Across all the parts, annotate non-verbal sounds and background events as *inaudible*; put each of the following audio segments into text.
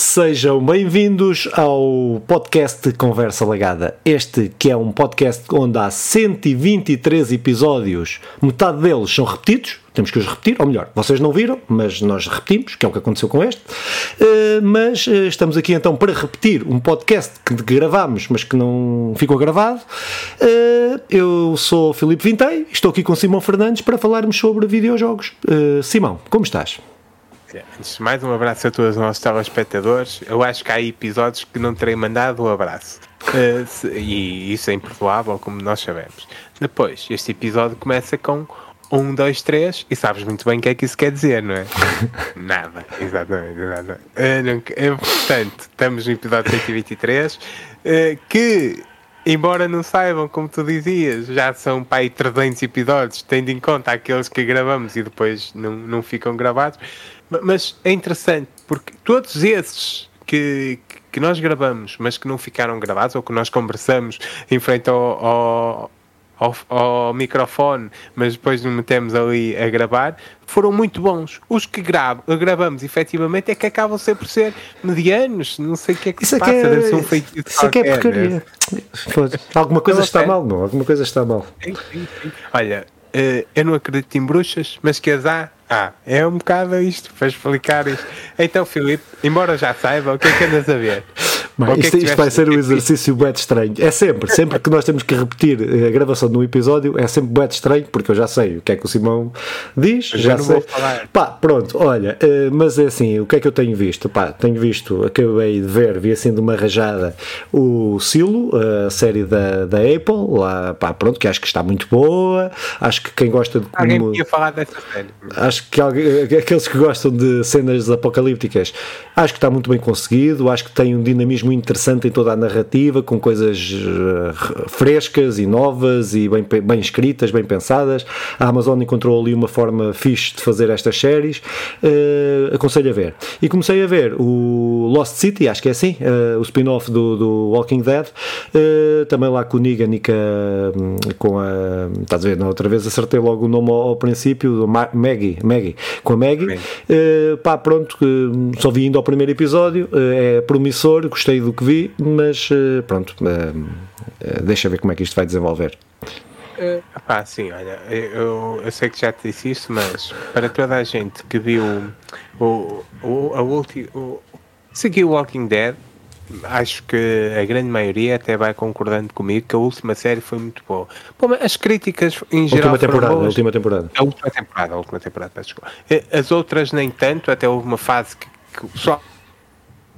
Sejam bem-vindos ao podcast Conversa Legada. Este que é um podcast onde há 123 episódios, metade deles são repetidos, temos que os repetir, ou melhor, vocês não viram, mas nós repetimos, que é o que aconteceu com este. Uh, mas uh, estamos aqui então para repetir um podcast que gravámos, mas que não ficou gravado. Uh, eu sou Filipe Vintei, estou aqui com Simão Fernandes para falarmos sobre videojogos. Simão, como estás? Antes de mais, um abraço a todos os nossos telespectadores. Eu acho que há episódios que não terei mandado um abraço. Uh, se, e isso é imperdoável, como nós sabemos. Depois, este episódio começa com um, dois, três, e sabes muito bem o que é que isso quer dizer, não é? *laughs* nada, exatamente, nada. Uh, não, uh, portanto, estamos no episódio 123, que embora não saibam, como tu dizias, já são aí 300 episódios, tendo em conta aqueles que gravamos e depois não, não ficam gravados. Mas é interessante, porque todos esses que, que nós gravamos, mas que não ficaram gravados, ou que nós conversamos em frente ao, ao ao, ao, microfone, mas depois nos metemos ali a gravar, foram muito bons. Os que gravo, gravamos efetivamente é que acabam sempre por ser medianos, não sei o que é que isso se é passa, é, deve ser um feito Isso é que é porcaria. Né? Alguma coisa está mal, não? Alguma coisa está mal. Sim, sim, sim. Olha, uh, eu não acredito em bruxas, mas que as há, ah, é um bocado isto, para explicar isto. Então, Filipe, embora já saiba, o que é que andas a ver? Bem, isto, isto vai ser um *laughs* exercício bem estranho. É sempre, sempre que nós temos que repetir eh, a gravação de um episódio, é sempre bem estranho, porque eu já sei o que é que o Simão diz, já sei. Pá, pronto, olha, eh, mas é assim, o que é que eu tenho visto? Pá, tenho visto, acabei de ver, vi assim de uma rajada o Silo, a série da, da Apple, lá, pá, pronto, que acho que está muito boa, acho que quem gosta de como... Alguém podia falar dessa série. Acho que aqueles que gostam de cenas apocalípticas, acho que está muito bem conseguido, acho que tem um dinamismo muito interessante em toda a narrativa, com coisas uh, frescas e novas e bem, bem escritas, bem pensadas. A Amazon encontrou ali uma forma fixe de fazer estas séries. Uh, aconselho a ver. E comecei a ver o Lost City, acho que é assim, uh, o spin-off do, do, Walking Dead, também lá com o Negan e com a. Estás a ver, na outra vez acertei logo o nome ao, ao princípio, Maggie, Maggie, com a Maggie. pá, pronto, só vi indo ao primeiro episódio, é promissor, gostei do que vi, mas eh, pronto, uh, deixa ver como é que isto vai desenvolver. Uh, pá, sim, olha, eu, eu sei que já te disse isso, mas para toda a gente que viu o, o, a última. Seguiu Walking Dead, acho que a grande maioria até vai concordando comigo que a última série foi muito boa. Bom, as críticas em geral. Última temporada, boas. a última temporada. A última temporada, a última temporada, peço desculpa. As outras nem tanto, até houve uma fase que, que só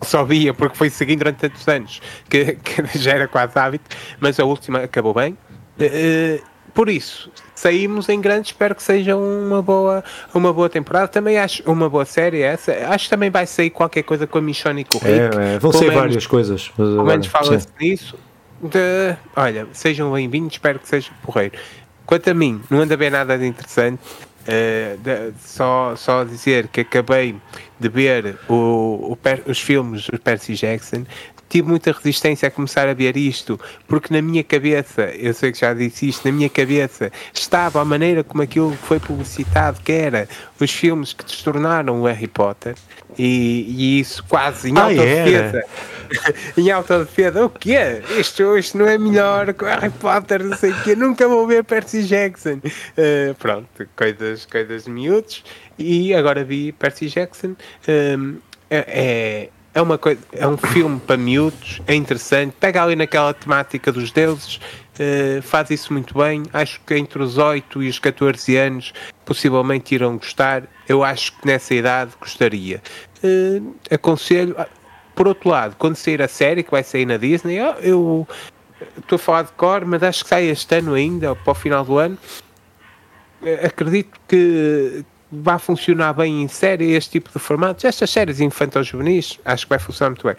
só via porque foi seguindo durante tantos anos que, que, *laughs* já era quase hábito, mas a última acabou bem. Uh, por isso, saímos em grande, espero que seja uma boa, uma boa temporada. Também acho uma boa série essa. Acho que também vai sair qualquer coisa com a Michonne e com o Rick. É, é, vão sair várias coisas. Pelo menos fala-se nisso. De, olha, sejam bem-vindos, espero que seja porreiro. Quanto a mim, não anda bem nada de interessante. Uh, de, só, só dizer que acabei de ver o, o, os filmes do Percy Jackson tive muita resistência a começar a ver isto, porque na minha cabeça, eu sei que já disse isto, na minha cabeça estava a maneira como aquilo foi publicitado, que era os filmes que tornaram o Harry Potter, e, e isso quase em ah, alta defesa. *laughs* em alta defesa, o quê? Isto, isto não é melhor que o Harry Potter, não sei o quê, nunca vou ver Percy Jackson. Uh, pronto, coisas, coisas miúdos. E agora vi Percy Jackson. Um, é, é é uma coisa, é um filme para miúdos, é interessante, pega ali naquela temática dos deuses, uh, faz isso muito bem. Acho que entre os 8 e os 14 anos possivelmente irão gostar. Eu acho que nessa idade gostaria. Uh, aconselho. Ah, por outro lado, quando sair a série que vai sair na Disney, eu estou a falar de cor, mas acho que sai este ano ainda, para o final do ano. Eh, acredito que, vai funcionar bem em série este tipo de formatos. Estas séries infantis juvenis acho que vai funcionar muito bem.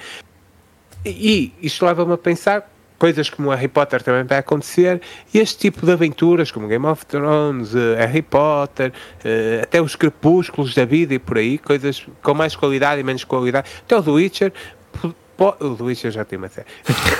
E, isto leva-me a pensar coisas como Harry Potter também vai acontecer, e este tipo de aventuras como Game of Thrones, uh, Harry Potter, uh, até os crepúsculos da vida e por aí, coisas com mais qualidade e menos qualidade, até o The Witcher, o The Witcher já tem uma série,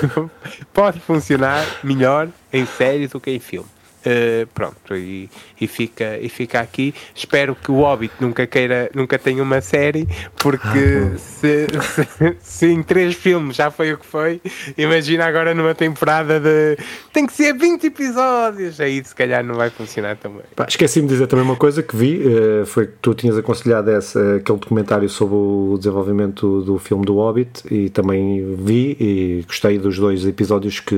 *laughs* pode funcionar melhor em série do que em filme. Uh, pronto, e, e, fica, e fica aqui. Espero que o Hobbit nunca queira, nunca tenha uma série, porque ah, se, se, se, em três filmes já foi o que foi, imagina agora numa temporada de tem que ser 20 episódios, aí se calhar não vai funcionar também. Esqueci-me de dizer também uma coisa que vi, uh, foi que tu tinhas aconselhado essa, aquele documentário sobre o desenvolvimento do filme do Hobbit e também vi e gostei dos dois episódios que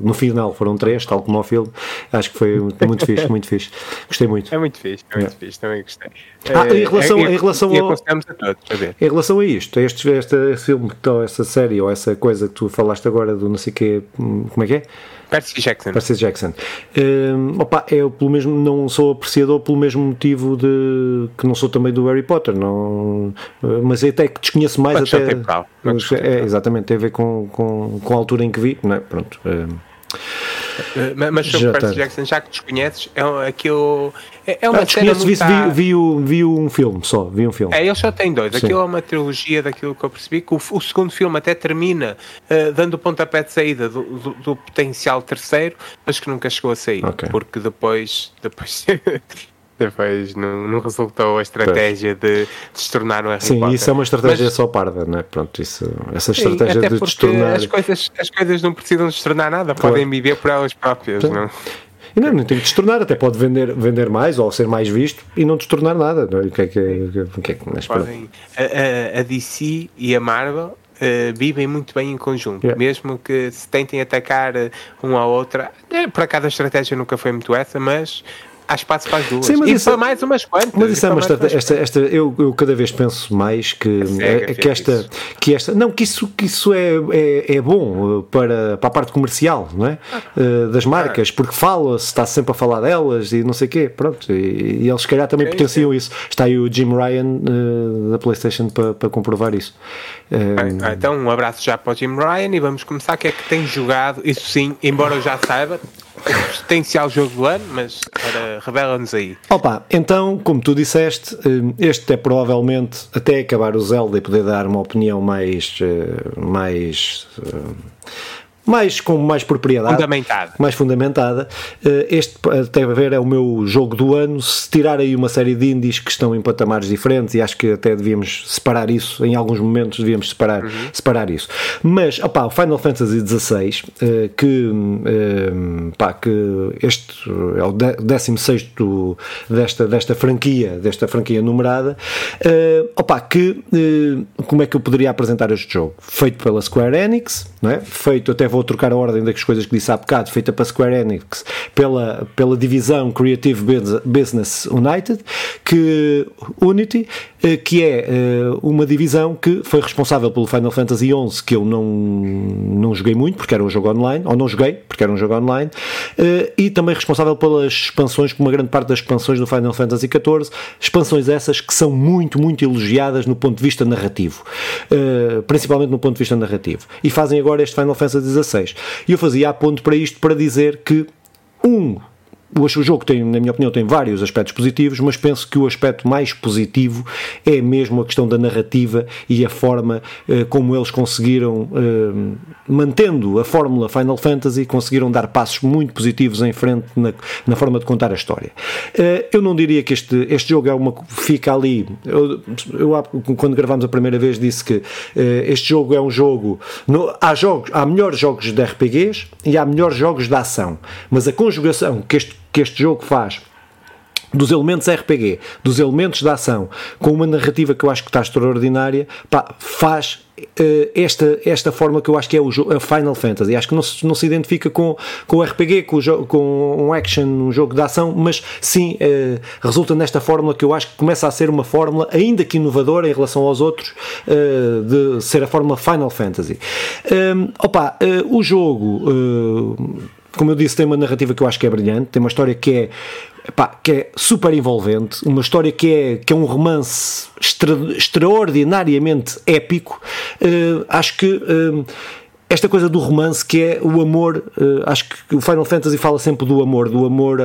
no final foram três, tal como o filme. Acho que foi muito fixe, muito fixe. Gostei muito. É muito fixe, é muito é. fixe, também gostei. Ah, em relação, é, em relação ao, a todos, a ver. Em relação a isto, a este, este, este filme, ou essa série, ou essa coisa que tu falaste agora do não sei quê, hum, como é que é? Percy Jackson. Percy Jackson. Um, opa, eu pelo mesmo não sou apreciador pelo mesmo motivo de que não sou também do Harry Potter, não, mas até que desconheço mais mas até. Tempo, é, exatamente, tem a ver com, com, com a altura em que vi, não é? Pronto. Um, mas sobre já Percy. Jackson, já que desconheces, é aquilo. É, é uma ah, cena muito vi, vi, vi, um filme só, vi um filme. É, ele só tem dois. Sim. Aquilo é uma trilogia daquilo que eu percebi, que o, o segundo filme até termina uh, dando o pontapé de saída do, do, do, potencial terceiro, mas que nunca chegou a sair. Okay. Porque depois, depois *laughs* depois não, não resultou a estratégia de, de se tornar um Harry Sim, Potter. isso é uma estratégia Mas, só parda, não é? Pronto, isso, essa estratégia sim, de se tornar. As coisas, as coisas não precisam de se tornar nada, claro. podem viver por elas próprias, não? E não, não tem que destornar, até pode vender, vender mais ou ser mais visto e não destornar nada. Não é? O que é que, o que, é que mas Podem, a, a, a, DC e a Marvel uh, vivem muito bem em conjunto, yeah. mesmo que se tentem atacar um ao outro. É, por acaso a estratégia nunca foi muito essa, mas há espaço para as duas. Sim, mas e isso, para mais umas quantas. Mas isso é uma esta, esta, esta, eu, eu cada vez penso mais que, é, que, esta, que esta. Não, que isso, que isso é, é, é bom para, para a parte comercial, não é? Uh, das marcas, porque fala-se, está sempre a falar delas e não sei o quê. Pronto. E, e eles, se calhar, também é potenciam isso. Está aí o Jim Ryan uh, da PlayStation para, para comprovar isso. Então, um abraço já para o Jim Ryan e vamos começar. O que é que tem jogado? Isso sim, embora eu já saiba, potencial jogo do ano, mas revela-nos aí. Opa, então, como tu disseste, eh, este é provavelmente até acabar o Zelda e poder dar uma opinião mais. Eh, mais mais com mais propriedade, fundamentada. mais fundamentada. Eh, este, até a ver, é o meu jogo do ano. Se tirar aí uma série de indies que estão em patamares diferentes, e acho que até devíamos separar isso, em alguns momentos devíamos separar, uhum. separar isso. Mas, opá, o Final Fantasy XVI, eh, que, eh, pá, que este é o 16 desta, desta franquia, desta franquia numerada, opá, que, como é que eu poderia apresentar este jogo? Feito pela Square Enix, não é? feito até vou vou trocar a ordem das coisas que disse há bocado, feita para Square Enix, pela, pela divisão Creative Business United, que Unity, eh, que é eh, uma divisão que foi responsável pelo Final Fantasy XI, que eu não, não joguei muito, porque era um jogo online, ou não joguei, porque era um jogo online, eh, e também responsável pelas expansões, por uma grande parte das expansões do Final Fantasy XIV, expansões essas que são muito, muito elogiadas no ponto de vista narrativo, principalmente no ponto de vista narrativo, e fazem agora este Final Fantasy E eu fazia a ponto para isto para dizer que, um, o jogo tem, na minha opinião, tem vários aspectos positivos, mas penso que o aspecto mais positivo é mesmo a questão da narrativa e a forma eh, como eles conseguiram, eh, mantendo a fórmula Final Fantasy, conseguiram dar passos muito positivos em frente na, na forma de contar a história. Eh, eu não diria que este, este jogo é uma fica ali. Eu, eu quando gravámos a primeira vez disse que eh, este jogo é um jogo. No, há jogos, há melhores jogos de RPGs e há melhores jogos de ação, mas a conjugação que este que este jogo faz dos elementos RPG, dos elementos da ação, com uma narrativa que eu acho que está extraordinária, pá, faz uh, esta, esta forma que eu acho que é o a Final Fantasy. Acho que não se, não se identifica com, com o RPG, com, o com um action, um jogo de ação, mas sim uh, resulta nesta fórmula que eu acho que começa a ser uma fórmula, ainda que inovadora em relação aos outros, uh, de ser a fórmula Final Fantasy. Um, opa, o jogo como eu disse, tem uma narrativa que eu acho que é brilhante, tem uma história que é, que é super envolvente, uma história que é, que é um romance extra, extraordinariamente épico. Uh, acho que. Uh, esta coisa do romance que é o amor, uh, acho que o Final Fantasy fala sempre do amor, do amor uh,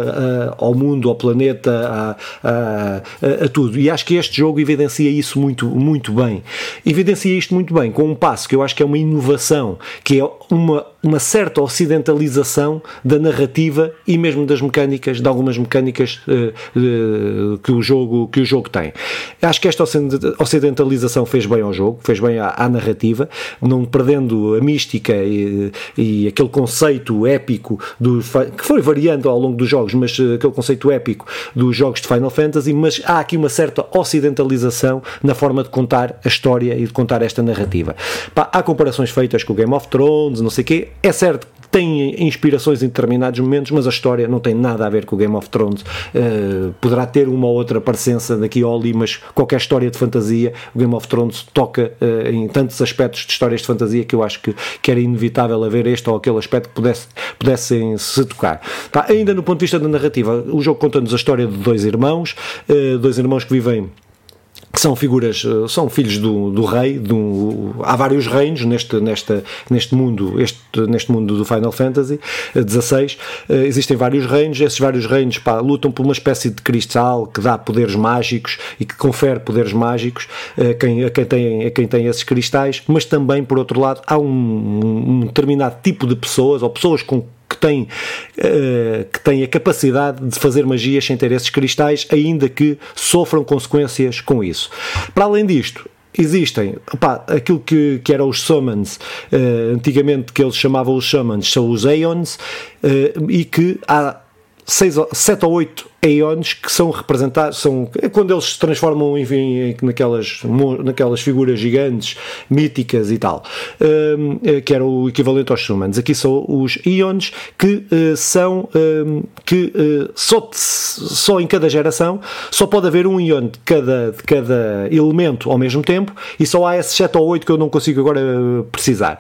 ao mundo, ao planeta, a, a, a, tudo. E acho que este jogo evidencia isso muito, muito bem. Evidencia isto muito bem com um passo que eu acho que é uma inovação, que é uma uma certa ocidentalização da narrativa e mesmo das mecânicas, de algumas mecânicas uh, uh, que, o jogo, que o jogo tem. Acho que esta ocidentalização fez bem ao jogo, fez bem à, à narrativa, não perdendo a mística e, e, aquele conceito épico do, que foi variando ao longo dos jogos, mas uh, aquele conceito épico dos jogos de Final Fantasy, mas há aqui uma certa ocidentalização na forma de contar a história e de contar esta narrativa. Pá, há comparações feitas com o Game of Thrones, não sei o quê. É certo que tem inspirações em determinados momentos, mas a história não tem nada a ver com o Game of Thrones. Uh, poderá ter uma ou outra parecença daqui ou ali, mas qualquer história de fantasia, o Game of Thrones toca uh, em tantos aspectos de histórias de fantasia que eu acho que, que era inevitável haver este ou aquele aspecto que pudesse, pudessem se tocar. Tá, ainda no ponto de vista da narrativa, o jogo conta-nos a história de dois irmãos, uh, dois irmãos que vivem são figuras, eh, são filhos do, do rei, do, há vários reinos neste, nesta, neste, mundo, este, neste mundo do Final Fantasy XVI, eh, existem vários reinos, esses vários reinos pá, lutam por uma espécie de cristal que dá poderes mágicos e que confere poderes mágicos a quem, a quem, tem, a quem tem esses cristais, mas também, por outro lado, há um, um determinado tipo de pessoas, ou pessoas com que tem, uh, que tem a capacidade de fazer magias sem ter esses cristais, ainda que sofram consequências com isso. Para além disto, existem aquilo que, que eram os summons, uh, antigamente que eles chamavam os summons, são os aeons, uh, e que há seis, sete ou oito Aeons que são representados, são é quando eles se transformam enfim, naquelas, naquelas figuras gigantes, míticas e tal, um, eh, que era o equivalente aos Summons. Aqui são os Eons que uh, são um, que uh, só, só em cada geração só pode haver um Eon de cada, de cada elemento ao mesmo tempo e só há esses 7 ou 8 que eu não consigo agora precisar.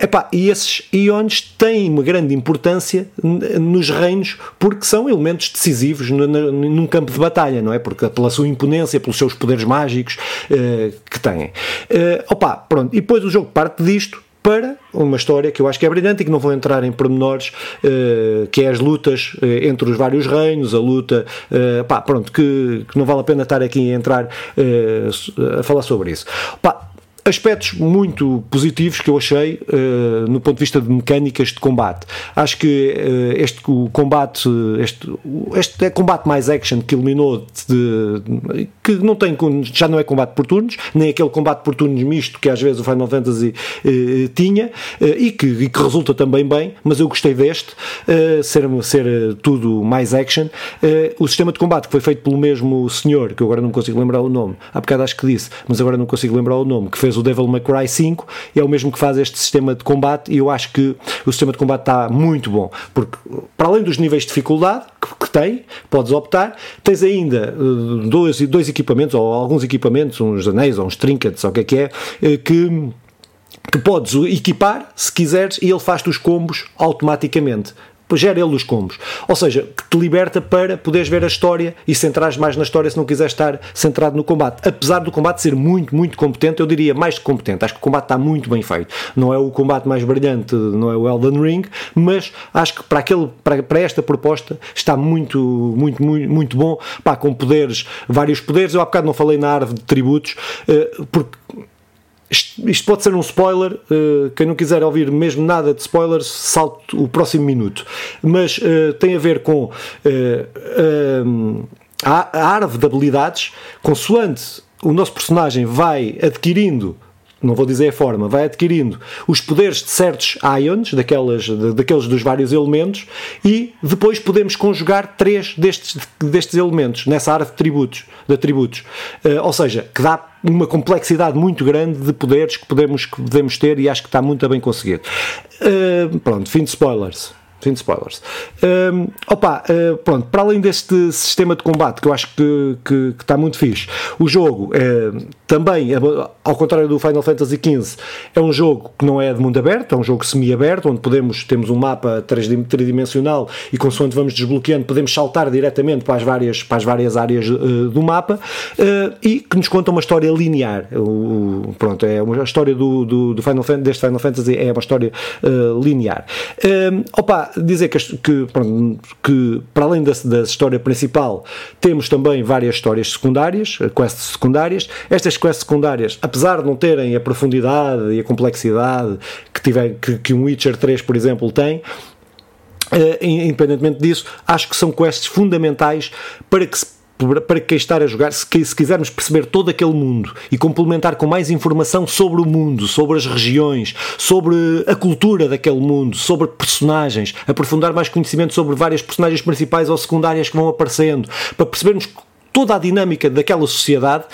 Epá, e esses Eons têm uma grande importância nos reinos porque são elementos decisivos num campo de batalha, não é? Porque pela sua imponência, pelos seus poderes mágicos uh, que têm. Uh, opa, pronto. E depois o jogo parte disto para uma história que eu acho que é brilhante e que não vou entrar em pormenores, uh, que é as lutas uh, entre os vários reinos, a luta, uh, pá, pronto, que, que, não vale a pena estar aqui a entrar a falar sobre isso. Pá, aspectos muito positivos que eu achei uh, no ponto de vista de mecânicas de combate. Acho que uh, este o combate, este, este é combate mais action que eliminou de, que não tem, já não é combate por turnos, nem aquele combate por turnos misto que às vezes o Final Fantasy uh, tinha e que, e, que, resulta também bem, mas eu gostei deste, ser, ser tudo mais action. o sistema de combate que foi feito pelo mesmo senhor, que eu agora não consigo lembrar o nome, há bocado acho que disse, mas agora não consigo lembrar o nome, que fez o Devil May Cry 5, é o mesmo que faz este sistema de combate e eu acho que o sistema de combate está muito bom, porque para além dos níveis de dificuldade que, que tem, podes optar, tens ainda uh, dois, dois equipamentos, ou alguns equipamentos, uns anéis ou uns trinkets, ou o que é que é, uh, que que podes equipar se quiseres e ele faz-te os combos automaticamente gera ele os combos. Ou seja, que te liberta para poderes ver a história e centrares mais na história se não quiseres estar centrado no combate. Apesar do combate ser muito, muito competente, eu diria mais que competente. Acho que o combate está muito bem feito. Não é o combate mais brilhante, não é o Elden Ring, mas acho que para, aquele, para, para esta proposta está muito, muito, muito, muito bom. Pá, com poderes, vários poderes. Eu há bocado não falei na árvore de tributos, eh, porque isto, isto, pode ser um spoiler. Uh, quem não quiser ouvir mesmo nada de spoilers, salte o próximo minuto. Mas uh, tem a ver com uh, a, árvore de habilidades, consoante o nosso personagem vai adquirindo não vou dizer a forma, vai adquirindo os poderes de certos ions, daquelas, daqueles dos vários elementos, e depois podemos conjugar três destes, destes elementos nessa árvore de tributos. De atributos. Uh, ou seja, que dá uma complexidade muito grande de poderes que podemos, que podemos ter e acho que está muito bem conseguido. Uh, pronto, fim de spoilers. Fim de spoilers. Um, opa, uh, pronto, para além deste sistema de combate que eu acho que, que, que está muito fixe, o jogo uh, também, ao contrário do Final Fantasy XV, é um jogo que não é de mundo aberto, é um jogo semi-aberto, onde podemos, temos um mapa tridimensional e consoante vamos desbloqueando, podemos saltar diretamente para as várias, para as várias áreas uh, do mapa e que nos conta uma história linear. O, pronto, é uma história do, do, do Final Fantasy, deste Final Fantasy é uma história linear. opa, dizer que, que, que para além da, da, história principal, temos também várias histórias secundárias, quests secundárias. Estas as quests secundárias, apesar de não terem a profundidade e a complexidade que, tiver, que, que um Witcher 3, por exemplo, tem, Uh, independentemente disso, acho que são quests fundamentais para que se para quem está a jogar, se, se, quisermos perceber todo aquele mundo e complementar com mais informação sobre o mundo, sobre as regiões, sobre a cultura daquele mundo, sobre personagens, aprofundar mais conhecimento sobre várias personagens principais ou secundárias que vão aparecendo, para percebermos toda a dinâmica daquela sociedade,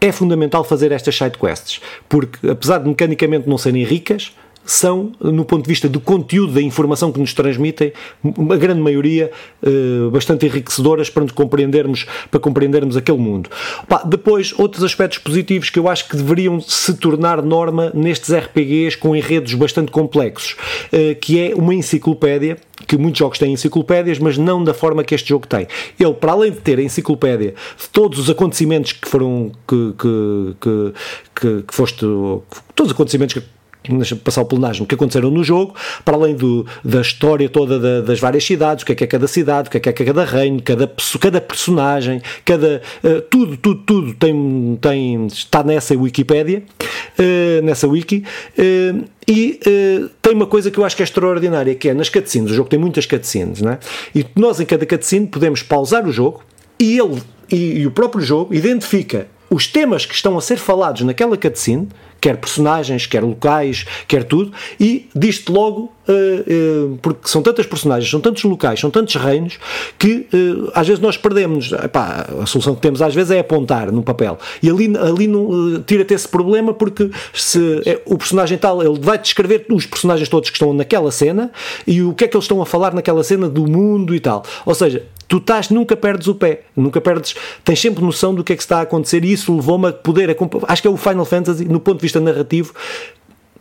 é fundamental fazer estas side quests, porque apesar de mecanicamente não serem ricas, são, no ponto de vista do conteúdo da informação que nos transmitem, a grande maioria eh, bastante enriquecedoras para compreendermos, para compreendermos aquele mundo. depois, outros aspectos positivos que eu acho que deveriam se tornar norma nestes RPGs com enredos bastante complexos, eh, que é uma enciclopédia que muitos jogos têm enciclopédias, mas não da forma que este jogo tem. Ele, para além de ter a enciclopédia de todos os acontecimentos que foram que, que, que, que foste todos os acontecimentos que passar o plenário que aconteceram no jogo, para além do, da história toda da, das várias cidades, o que é que é cada cidade, o que é que é cada reino, cada, cada personagem, cada, uh, tudo, tudo, tudo tem, tem, está nessa Wikipédia, uh, nessa wiki, uh, e tem uma coisa que eu acho que é extraordinária, que é nas cutscenes, o jogo tem muitas cutscenes, né? e nós em cada cutscene podemos pausar o jogo e ele e, e o próprio jogo identifica os temas que estão a ser falados naquela cutscene quer personagens, quer locais, quer tudo, e diz-te logo, uh, uh, porque são tantas personagens, são tantos locais, são tantos reinos, que uh, às vezes nós perdemos. Epá, a solução que temos às vezes é apontar no papel. E ali, ali tira-te esse problema, porque se é, o personagem tal, ele vai descrever os personagens todos que estão naquela cena e o que é que eles estão a falar naquela cena do mundo e tal. Ou seja, tu estás, nunca perdes o pé, nunca perdes, tens sempre noção do que é que está a acontecer e isso levou-me a poder, acho que é o Final Fantasy, no ponto de vista narrativo,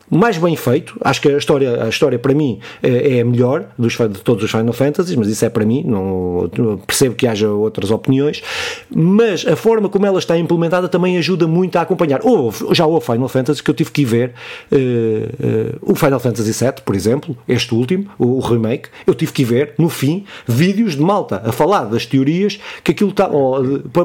mais bem feito. Acho que a história, a história para mim é, é a melhor dos, de todos os Final Fantasies, mas isso é para mim, não percebo que haja outras opiniões, mas a forma como ela está implementada também ajuda muito a acompanhar. Houve, já houve Final Fantasy que eu tive que ir ver, uh, uh, o Final Fantasy VII, por exemplo, este último, o, o, remake, eu tive que ir ver, no fim, vídeos de malta a falar das teorias que aquilo está,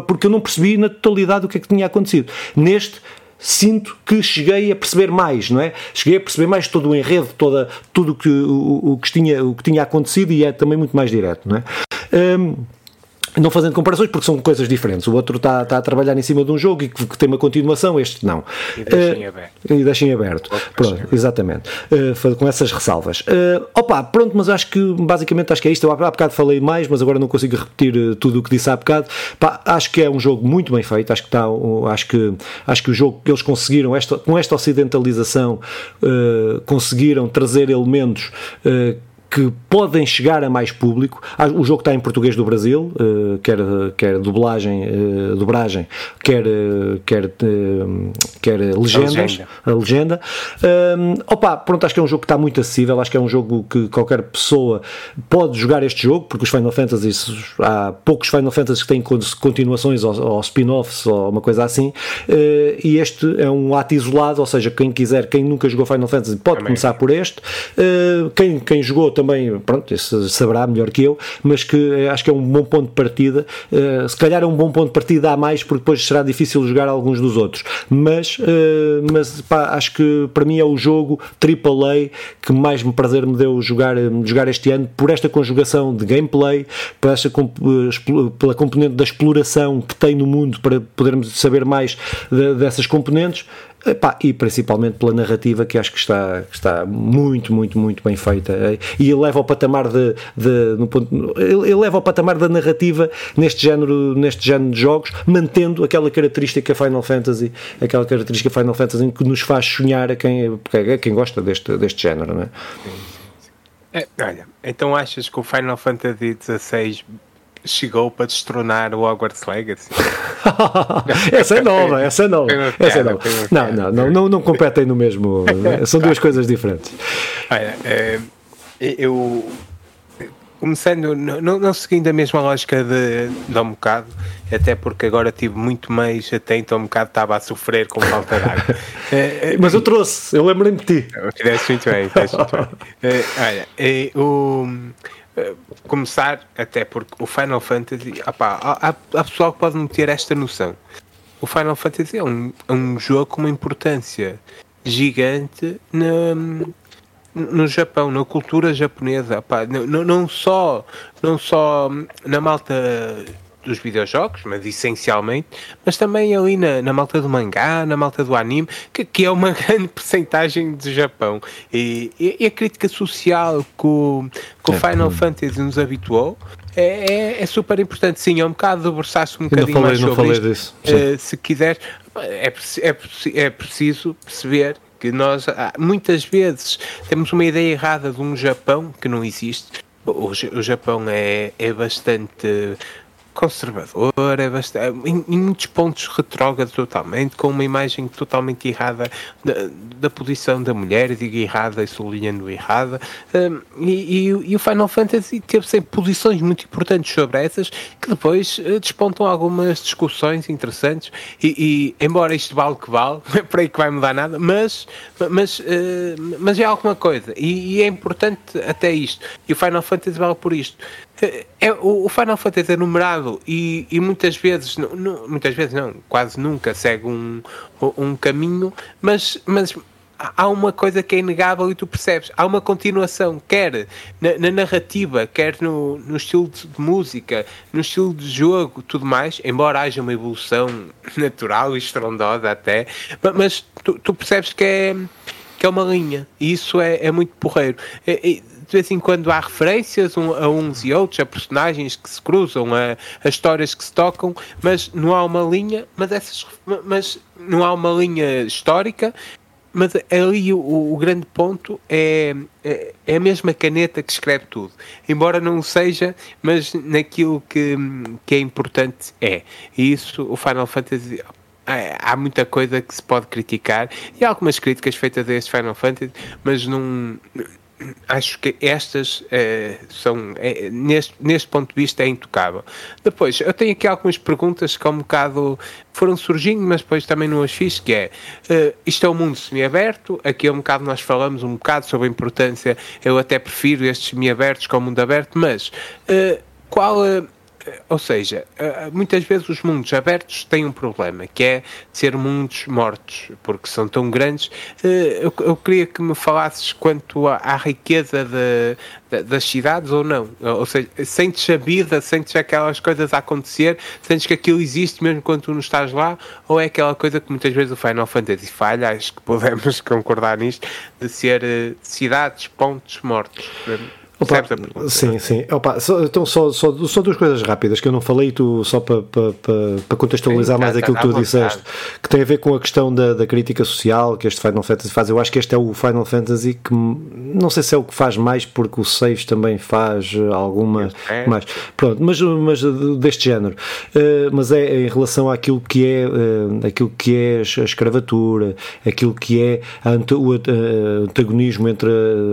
porque eu não percebi na totalidade o que é que tinha acontecido. Neste, sinto que cheguei a perceber mais, não é? Cheguei a perceber mais todo o enredo, toda, tudo que, o, o, que tinha, o que tinha acontecido e é também muito mais direto, não é? Um, não fazendo comparações porque são coisas diferentes. O outro está, está a trabalhar em cima de um jogo e que, que tem uma continuação, este não. E deixem uh, aberto. E deixem aberto. Pronto, exatamente. Uh, com essas ressalvas. Uh, opa, pronto, mas acho que basicamente acho que é isto. Eu há bocado falei mais, mas agora não consigo repetir uh, tudo o que disse há bocado. Pá, acho que é um jogo muito bem feito. Acho que está, acho que acho que o jogo que eles conseguiram esta, com esta ocidentalização conseguiram trazer elementos que podem chegar a mais público. Ah, o jogo está em português do Brasil, eh, quer, quer dublagem, eh, dobragem, quer, eh, quer, quer legendas, a legenda. Um, opa, pronto, acho que é um jogo que está muito acessível, acho que é um jogo que qualquer pessoa pode jogar este jogo, porque os Final Fantasy, há poucos Final Fantasy que têm continuações ou, ou spin-offs ou uma coisa assim, e este é um ato isolado, ou seja, quem quiser, quem nunca jogou Final Fantasy pode começar por este, quem, quem jogou também também, pronto, isso saberá melhor que eu, mas que eh, acho que é um bom ponto de partida. Uh, se calhar é um bom ponto de partida a mais, porque depois será difícil jogar alguns dos outros. Mas, uh, mas pá, acho que para mim é o jogo AAA que mais me prazer me deu jogar, jogar este ano, por esta conjugação de gameplay, por esta, pela componente da exploração que tem no mundo para podermos saber mais de, dessas componentes Epá, e principalmente pela narrativa que acho que está, que está muito, muito, muito bem feita e ele leva ao patamar de, de no ponto, ele leva ao patamar da narrativa neste género, neste género de jogos, mantendo aquela característica Final Fantasy, aquela característica Final Fantasy que nos faz sonhar a quem, a quem gosta deste, deste género, não é? é olha, então achas que o Final Fantasy XVI chegou para destronar o Hogwarts Legacy. *laughs* essa é nova, essa é nova. Essa é nova. Não, não, não, não, não competem no mesmo. *laughs* São duas coisas diferentes. Olha, é, eu começando, não, não seguindo a mesma lógica de, de um bocado, até porque agora estive muito mais atento, um bocado estava a sofrer com falta de água. É, é, Mas eu trouxe, eu lembrei-me de ti. Fizeste muito bem, fizeste muito bem. É, *laughs* olha, é, o eh, começar, até porque o Final Fantasy, opá, há, há pessoal que pode não ter esta noção. o Final Fantasy é um, é um jogo com uma importância gigante na, no Japão, na cultura japonesa, pá, não, não, só, não só na malta dos videojogos, mas essencialmente, mas também ali na, na malta do mangá, na malta do anime, que, que é uma *laughs* grande percentagem do Japão. E, e, a crítica social que o, que o é, Final Fantasy nos habituou é, é, é, super importante. Sim, é um bocado debruçar-se um bocadinho falei, mais sobre isto. Disso, uh, se quiser, é, é, é preciso perceber que nós muitas vezes temos uma ideia errada de um Japão que não existe. O, o Japão é, é bastante conservador, é bastante, em, em, muitos pontos retrógrado totalmente, com uma imagem totalmente errada da, da posição da mulher, digo errada e sublinhando errada, um, e, e, e, o Final Fantasy teve sempre posições muito importantes sobre essas, que depois uh, despontam algumas discussões interessantes, e, e, embora isto vale que vale, *laughs* é por aí que vai mudar nada, mas, mas, uh, mas é alguma coisa, e, e é importante até isto, e o Final Fantasy vale por isto. É, o, Final Fantasy é numerado e, e muitas vezes, não, muitas vezes não, quase nunca segue um, um caminho, mas, mas há uma coisa que é inegável e tu percebes. Há uma continuação, quer na, na, narrativa, quer no, no estilo de música, no estilo de jogo, tudo mais, embora haja uma evolução *laughs* natural e estrondosa até, mas tu, tu percebes que é, que é uma linha e isso é, é muito porreiro. De vez em quando há referências a uns e outros, a personagens que se cruzam, a, a histórias que se tocam, mas não há uma linha, mas, essas, mas não há uma linha histórica, mas ali o, o grande ponto é, é, é, a mesma caneta que escreve tudo. Embora não seja, mas naquilo que, que é importante é. E isso o Final Fantasy. Há muita coisa que se pode criticar e há algumas críticas feitas a este Final Fantasy, mas não acho que estas é, são, é, neste, neste ponto de vista, é intocável. Depois, eu tenho aqui algumas perguntas que há um bocado foram surgindo, mas depois também não as fiz, que é, uh, isto é um mundo semi-aberto, aqui é um bocado nós falamos um bocado sobre a importância, eu até prefiro estes semi-abertos com o mundo aberto, mas uh, qual... Ou seja, eh, muitas vezes os mundos abertos têm um problema, que é ser mundos mortos, porque são tão grandes. Eh, eu, queria que me falasses quanto à, riqueza de, de, das cidades ou não. Ou seja, sentes a vida, sentes aquelas coisas a acontecer, sentes que aquilo existe mesmo quando tu não estás lá, ou é aquela coisa que muitas vezes o Final Fantasy falha, acho que podemos *laughs* concordar nisto, de ser eh, cidades, pontos mortos. Opa, sim, sim. Opa, só, então, só, só, só duas coisas rápidas que eu não falei, tu só para pa, pa, pa contextualizar sim, mais aquilo que tu disseste, que tem a ver com a questão da, da crítica social que este Final Fantasy faz. Eu acho que este é o Final Fantasy que não sei se é o que faz mais, porque o 6 também faz alguma é. mais. Pronto, mas, mas deste género. Uh, mas é em relação àquilo que é uh, aquilo que é a escravatura, aquilo que é o antagonismo entre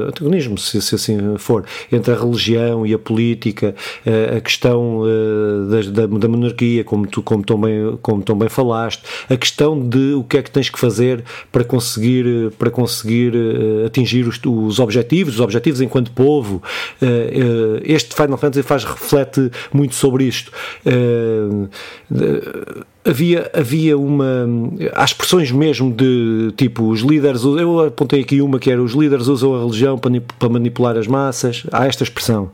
antagonismo, se, se assim for entre a religião e a política, eh, a questão eh, da, da, monarquia, como tu como tão, bem, como tão bem falaste, a questão de o que é que tens que fazer para conseguir, para conseguir eh, atingir os, os objetivos, os objetivos enquanto povo. Este Final Fantasy faz reflete muito sobre isto havia, havia uma. Há expressões mesmo de tipo, os líderes. Eu apontei aqui uma que era os líderes usam a religião para, para manipular as massas. Há esta expressão.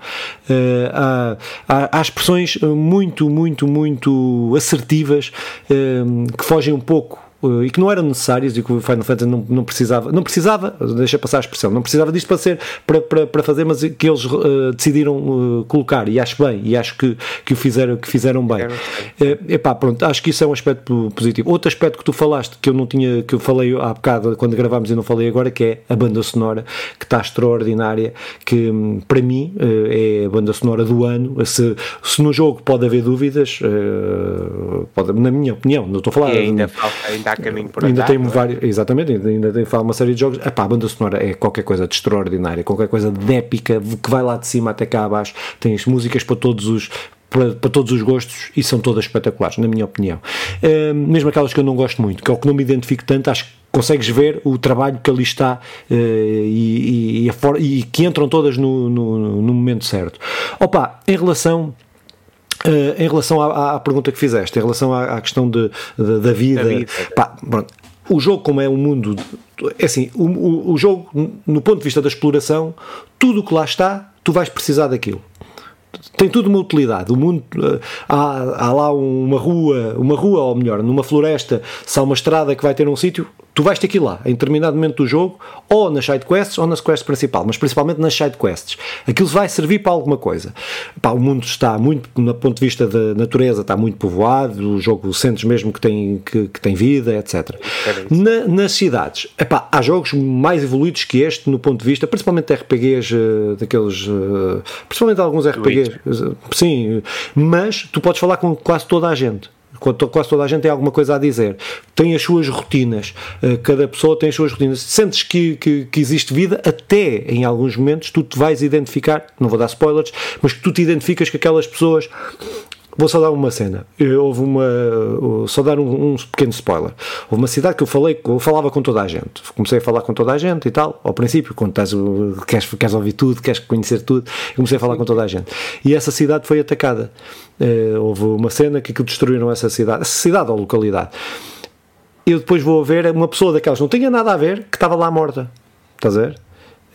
Uh, há, há, há, expressões muito, muito, muito assertivas uh, que fogem um pouco e que não eram necessárias e que o Final Fantasy não, não precisava, não precisava, deixa passar a expressão, não precisava disto para ser para, para, para fazer, mas que eles uh, decidiram uh, colocar e acho bem e acho que, que o fizeram, que fizeram bem. Uh, epá, pronto, acho que isso é um aspecto positivo. Outro aspecto que tu falaste que eu não tinha, que eu falei há bocado quando gravámos e não falei agora, que é a banda sonora, que está extraordinária, que hum, para mim é a banda sonora do ano. Se, se no jogo pode haver dúvidas, pode, na minha opinião, não estou a falar. E ainda falta, ainda por Ainda tem vários, exatamente, ainda tem uma série de jogos. Epá, a banda sonora é qualquer coisa de extraordinária, qualquer coisa de épica, que vai lá de cima até cá abaixo. Tens músicas para todos os para, para, todos os gostos e são todas espetaculares, na minha opinião. Uh, mesmo aquelas que eu não gosto muito, que é o que não me identifico tanto, acho que consegues ver o trabalho que ali está uh, e, e, e, e, que entram todas no, no, no momento certo. Opa, em relação Uh, em relação à, à, pergunta que fizeste, em relação à, à questão de, de, da vida, vida. Pá, o jogo, como é um mundo. É assim, o, o, o, jogo, no ponto de vista da exploração, tudo o que lá está, tu vais precisar daquilo. Tem tudo uma utilidade. O mundo uh, há, há lá uma rua, uma rua, ou melhor, numa floresta, se há uma estrada que vai ter um sítio, tu vais ter que ir lá, em determinado momento do jogo, ou nas side quests ou nas quests principal, mas principalmente nas side quests. Aquilo vai servir para alguma coisa. Pá, o mundo está muito, do ponto de vista da natureza, está muito povoado, o jogo sentes mesmo que tem, que, que tem vida, etc. Na, nas cidades, epá, há jogos mais evoluídos que este, no ponto de vista, principalmente RPGs, uh, daqueles, uh, principalmente alguns RPGs, uh, sim, mas tu podes falar com quase toda a gente quase toda a gente tem alguma coisa a dizer, tem as suas rotinas, eh, cada pessoa tem as suas rotinas. Sentes que, que, que, existe vida, até em alguns momentos tu te vais identificar, não vou dar spoilers, mas que tu te identificas que aquelas pessoas Vou só dar uma cena. Houve uma. Só dar um, um, pequeno spoiler. Houve uma cidade que eu falei, eu falava com toda a gente. Comecei a falar com toda a gente e tal. Ao princípio, quando estás, queres, queres ouvir tudo, queres conhecer tudo, comecei a falar com toda a gente. E essa cidade foi atacada. Uh, houve uma cena que, que destruíram essa cidade, essa cidade ou localidade. Eu depois vou ver uma pessoa daquelas que não tinha nada a ver que estava lá morta. Estás a ver?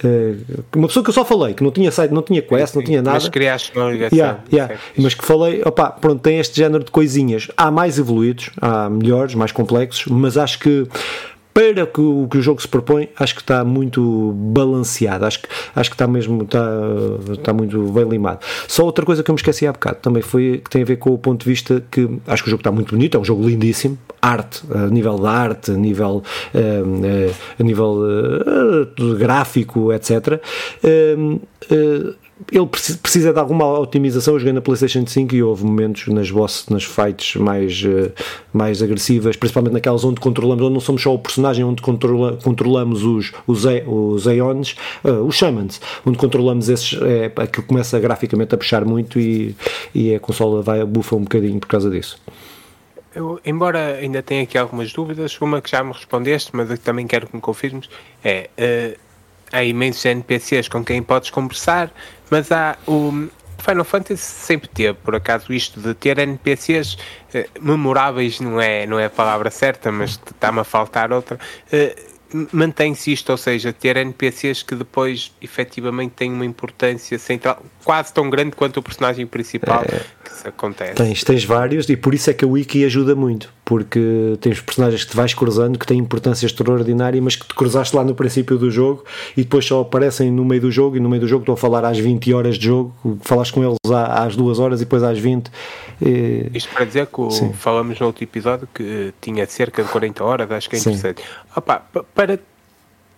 Uh, uma pessoa que eu só falei, que não tinha site, não tinha quest, não tinha nada. Mas criaste uma ligação. Yeah, yeah. Mas que falei, opá, pronto, tem este género de coisinhas. Há mais evoluídos, há melhores, mais complexos, mas acho que para que o que o jogo se propõe, acho que está muito balanceado, acho que, acho que está mesmo está, está muito bem limado. Só outra coisa que eu me esqueci há bocado também foi que tem a ver com o ponto de vista que acho que o jogo está muito bonito, é um jogo lindíssimo, arte, a nível da arte, a nível, eh, eh, a nível uh, gráfico, etc. Ele precisa de alguma otimização. Joguei na PlayStation 5 e houve momentos nas boss, nas fights mais, uh, mais agressivas, principalmente naquelas onde controlamos, onde não somos só o personagem, onde controla, controlamos os, os, os Aeons, uh, os Shamans, onde controlamos esses, é, aquilo começa graficamente a puxar muito e, e a consola vai a bufa um bocadinho por causa disso. Eu, embora ainda tenha aqui algumas dúvidas, uma que já me respondeste, mas que também quero que me confirmes, é. Uh há imensos NPCs com quem podes conversar, mas há o Final Fantasy sempre teve, por acaso, isto de ter NPCs eh, memoráveis não é, não é a palavra certa, mas está-me a faltar outra. Eh, mantém-se isto, ou seja, ter NPCs que depois efetivamente têm uma importância central, quase tão grande quanto o personagem principal, é, que isso acontece. Tens, tens vários e por isso é que a Wiki ajuda muito, porque tens personagens que te vais cruzando que têm importância extraordinária, mas que te cruzaste lá no princípio do jogo e depois só aparecem no meio do jogo e no meio do jogo estão a falar às 20 horas de jogo, falaste com eles às 2 horas e depois às 20. E... Isto para dizer que o, falamos no outro episódio que tinha cerca de 40 horas, acho que é interessante. Opa, para,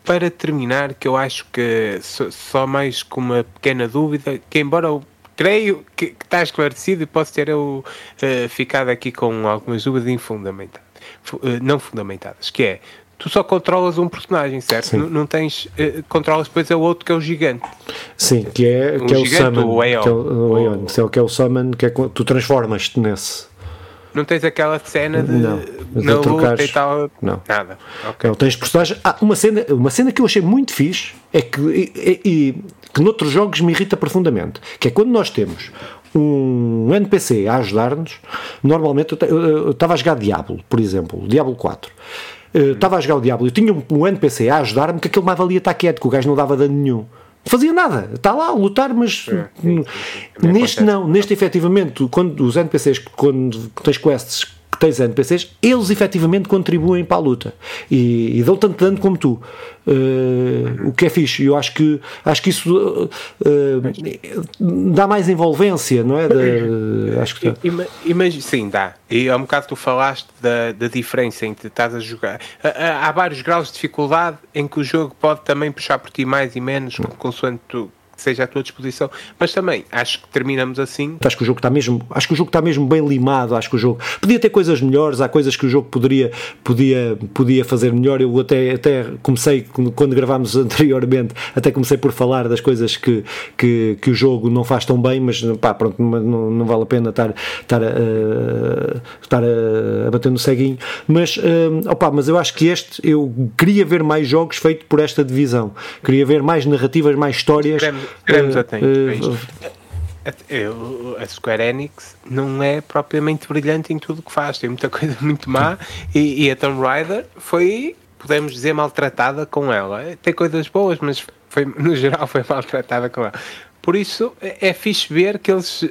para terminar, que eu acho que só mais com uma pequena dúvida, que embora eu creio que, está esclarecido e posso ter eu uh, ficado aqui com algumas dúvidas infundamentadas, uh, não fundamentadas, que é tu só controlas um personagem, certo? Não, não, tens. Uh, controlas depois é o outro que é o gigante. Sim, que é, um que é o Summon. O Aeon. Que é o, o, Aeon, o, que é o Summon, que é, tu transformas-te nesse. Não tens aquela cena de não, na luta e tal. Não. Nada. Okay. Não, tens personagens. Ah, uma cena, uma cena que eu achei muito fixe é que, e, e, que noutros jogos me irrita profundamente, que é quando nós temos um NPC a ajudar-nos, normalmente eu estava a jogar Diablo, por exemplo, Diablo 4. Estava a jogar o Diablo e tinha um NPC a ajudar-me que aquele mais valia estar quieto, que o gajo não dava dano nenhum fazia nada, está lá a lutar, mas é, sim, sim, neste não, neste efetivamente, quando os NPCs, quando tens quests que tens NPCs, eles efetivamente contribuem para a luta e, e dão tanto dano como tu. Uh, o que é fixe, eu acho que acho que isso uh, dá mais envolvência, não é? De, acho que Imag sim, dá. E há um bocado tu falaste da, da diferença entre estás a jogar. Há, há, vários graus de dificuldade em que o jogo pode também puxar por ti mais e menos, consoante tu seja à tua disposição. Mas também acho que terminamos assim. Acho que o jogo está mesmo, acho que o jogo está mesmo bem limado. Acho que o jogo podia ter coisas melhores, há coisas que o jogo poderia, podia, podia fazer melhor. Eu até, até comecei quando gravámos *laughs* anteriormente, até comecei por falar das coisas que, que, que o jogo não faz tão bem, mas pá, pronto, não, não vale a pena estar, estar, a, estar a, a bater no ceguinho. Mas, um, opa, mas eu acho que este eu queria ver mais jogos feitos por esta divisão. Queria ver mais narrativas, mais histórias. Queremos, queremos uh, até. Uh, a Square Enix não é propriamente brilhante em tudo o que faz, tem muita coisa muito má e, e a Tomb Raider foi, podemos dizer, maltratada com ela. Tem coisas boas, mas foi, *laughs* no geral foi maltratada com ela. Por isso é, é fixe ver que eles, uh,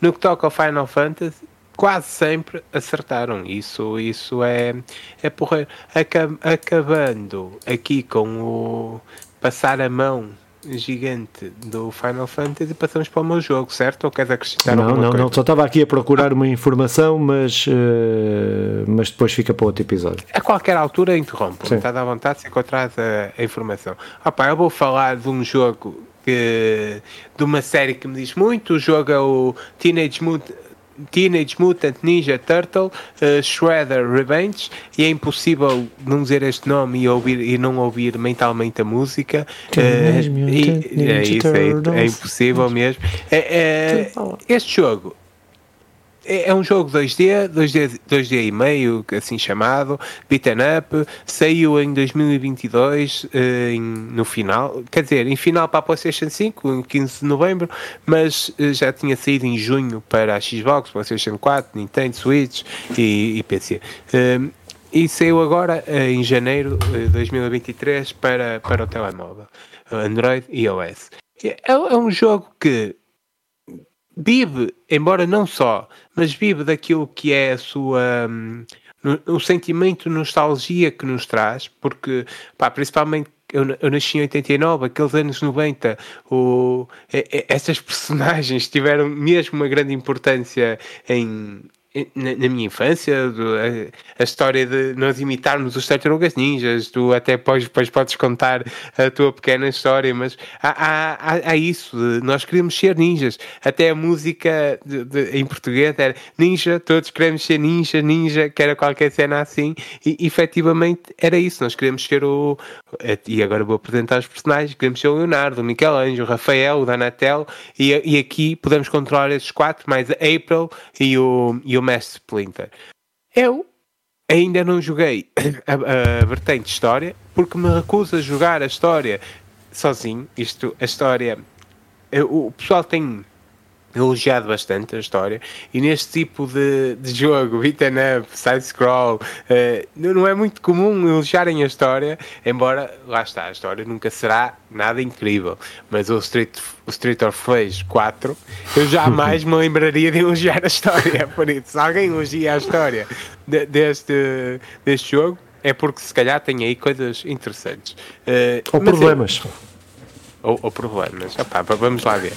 no que toca ao Final Fantasy, quase sempre acertaram. Isso, isso é, é porreiro. Acabando aqui com o passar a mão gigante do Final Fantasy passamos para o meu jogo, certo? Ou queres acrescentar não, alguma não, coisa? Não, só estava aqui a procurar uma informação, mas, uh, mas depois fica para outro episódio. A qualquer altura interrompo, estás à vontade se encontrar a, a informação. Opa, eu vou falar de um jogo que, de uma série que me diz muito, o jogo é o Teenage Mutant Teenage Mutant Ninja Turtle uh, Shredder Revenge e é impossível não dizer este nome e, ouvir, e não ouvir mentalmente a música uh, e, é isso, é, é, impossível mesmo. É, é, este jogo é, é um jogo 2D, 2D, 2D e meio, assim chamado, beaten up, saiu em 2022, uh, eh, em, no final, quer dizer, em final para a PlayStation 5, em 15 de novembro, mas uh, já tinha saído em junho para a Xbox, PlayStation 4, Nintendo, Switch e, e PC. Uh, e saiu agora uh, em janeiro de 2023 para, para o telemóvel, Android e iOS. É, é um jogo que vive, embora não só, mas vive daquilo que é a sua. Um, o sentimento de nostalgia que nos traz, porque, pá, principalmente eu, eu, nasci em 89, aqueles anos 90, o, essas *laughs* personagens tiveram mesmo uma grande importância em, na, na, minha infância, do, a, a, história de nós imitarmos os tartarugas ninjas, tu até depois, depois podes contar a tua pequena história, mas há, há, há isso, nós queremos ser ninjas, até a música de, de, em português era ninja, todos queremos ser ninja, ninja, que era qualquer cena assim, e efetivamente era isso, nós queremos ser o, e agora vou apresentar os personagens, queremos ser o Leonardo, o Michelangelo, o Rafael, o Danatel, e, e aqui podemos controlar esses quatro, mais a April e o, e o Mestre Splinter. Eu ainda não joguei a, a vertente história porque me recuso a jogar a história sozinho. Isto, a história. o pessoal tem elogiado bastante a história e neste tipo de, de jogo, beat'em up, side-scroll, uh, não é muito comum elogiarem a história, embora, lá está, a história nunca será nada incrível, mas o Street, o Street of Rage 4 eu jamais *laughs* me lembraria de elogiar a história, *laughs* por isso, se alguém elogia a história de, deste, deste jogo, é porque se calhar tem aí coisas interessantes. Uh, Ou problemas. Eu, ou, ou problemas. Epá, vamos lá ver.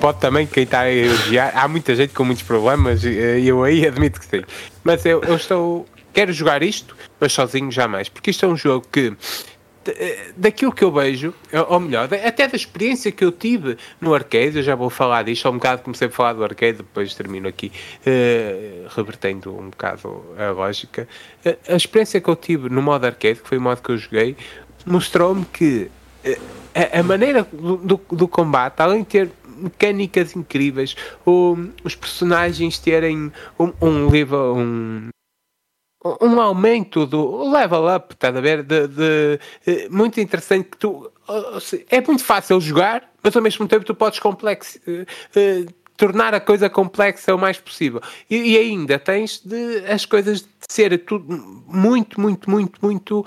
Pode também, quem está a elogiar, há muita gente com muitos problemas e eu aí admito que sim. Mas eu, eu estou. Quero jogar isto, mas sozinho jamais. Porque isto é um jogo que daquilo que eu vejo, ou melhor, até da experiência que eu tive no arcade, eu já vou falar disto, há um bocado comecei a falar do arcade, depois termino aqui, uh, revertendo um bocado a lógica. Uh, a experiência que eu tive no modo arcade, que foi o modo que eu joguei, mostrou-me que a, a maneira do, do, combate, além de ter mecânicas incríveis, os personagens terem um, um level, um, um aumento do level up, está a ver? De, de, de, muito interessante que tu é muito fácil jogar, mas ao mesmo tempo tu podes complexo, uh, uh, tornar a coisa complexa o mais possível. E, e, ainda tens de as coisas de ser tudo muito, muito, muito, muito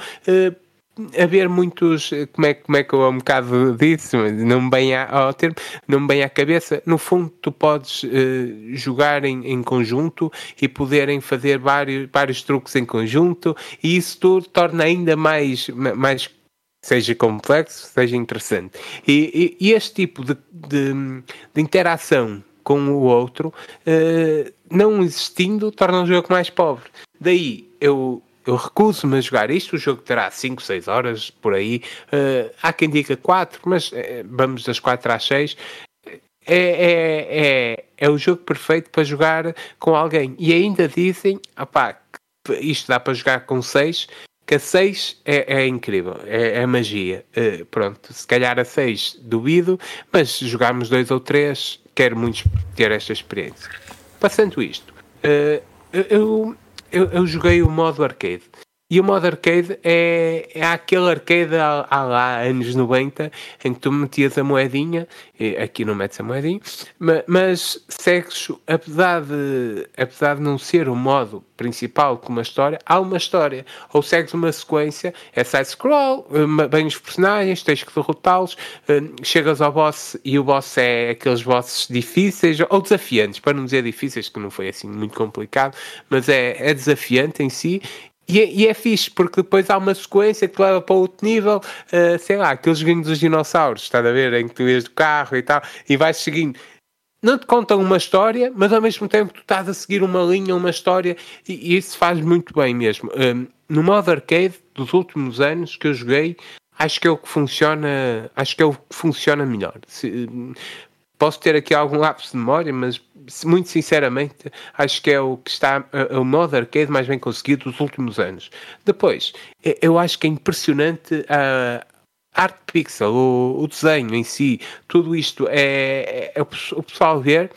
haver muitos, como é, como é que eu um bocado disse, não me bem ao termo, não me bem à cabeça, no fundo tu podes uh, jogar em, em conjunto e poderem fazer vários, vários truques em conjunto e isso tudo torna ainda mais, mais seja complexo, seja interessante. E, e, e este tipo de, de, de, interação com o outro, uh, não existindo, torna o jogo mais pobre. Daí eu eu recuso-me a jogar isto. O jogo terá 5, 6 horas por aí. Uh, há quem diga 4, mas uh, vamos das 4 às 6. É, é, é, é o jogo perfeito para jogar com alguém. E ainda dizem, opá, isto dá para jogar com 6, que a 6 é, é incrível, é, é magia. Uh, pronto, se calhar a 6 duvido, mas jogarmos 2 ou 3, quero muito ter esta experiência. Passando isto, uh, eu, eu, eu, joguei o modo arcade E o modo arcade é, é aquele arcade há, lá anos 90 em que tu metias a moedinha, aqui não metes a moedinha, mas, mas segues, apesar de, apesar de não ser o modo principal com uma história, há uma história. Ou segues uma sequência, é side-scroll, bem os personagens, tens que derrotá-los, eh, chegas ao boss e o boss é aqueles bosses difíceis ou desafiantes, para não dizer difíceis, que não foi assim muito complicado, mas é, é desafiante em si e é, e é fixe, porque depois há uma sequência que leva para outro nível, uh, sei lá, aqueles joguinhos dos dinossauros, estás a ver? Em que tu ias do carro e tal, e vais seguindo. Não te contam uma história, mas ao mesmo tempo tu estás a seguir uma linha, uma história, e, e isso faz muito bem mesmo. Um, no modo arcade dos últimos anos que eu joguei, acho que é o que funciona, acho que é o que funciona melhor. Se, posso ter aqui algum lapso de memória, mas muito sinceramente acho que é o que está é o modo arcade mais bem conseguido dos últimos anos. Depois, eu acho que é impressionante a arte pixel, o, o desenho em si, tudo isto é, é, é o pessoal ver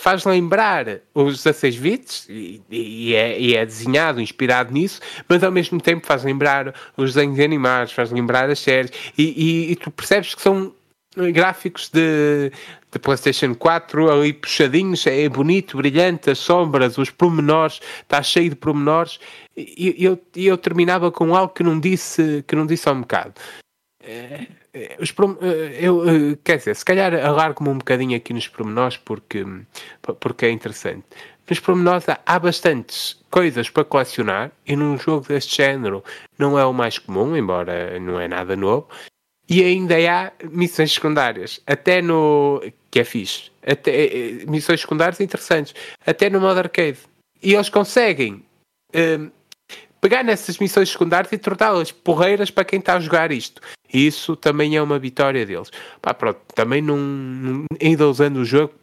faz lembrar os 16 bits e, e, é, e, é, desenhado, inspirado nisso, mas ao mesmo tempo faz lembrar os desenhos animados, faz lembrar as séries e, e tu percebes que são gráficos de, de PlayStation 4 ali puxadinhos, é bonito, brilhante, as sombras, os pormenores, está cheio de pormenores. E eu, eu terminava com algo que não disse, que não disse ao um bocado. É, é, os, é, eu, quer dizer, se calhar alargo-me um bocadinho aqui nos pormenores porque, porque é interessante. Nos pormenores há, há bastantes coisas para colecionar e num jogo deste género não é o mais comum, embora não é nada novo, e ainda há missões secundárias, até no. que é fixe. Até, eh, eh, missões secundárias interessantes, até no modo arcade. E eles conseguem um, pegar nessas missões secundárias e torná-las porreiras para quem está a jogar isto. E isso também é uma vitória deles. Pá, pronto, também não, ainda usando o jogo,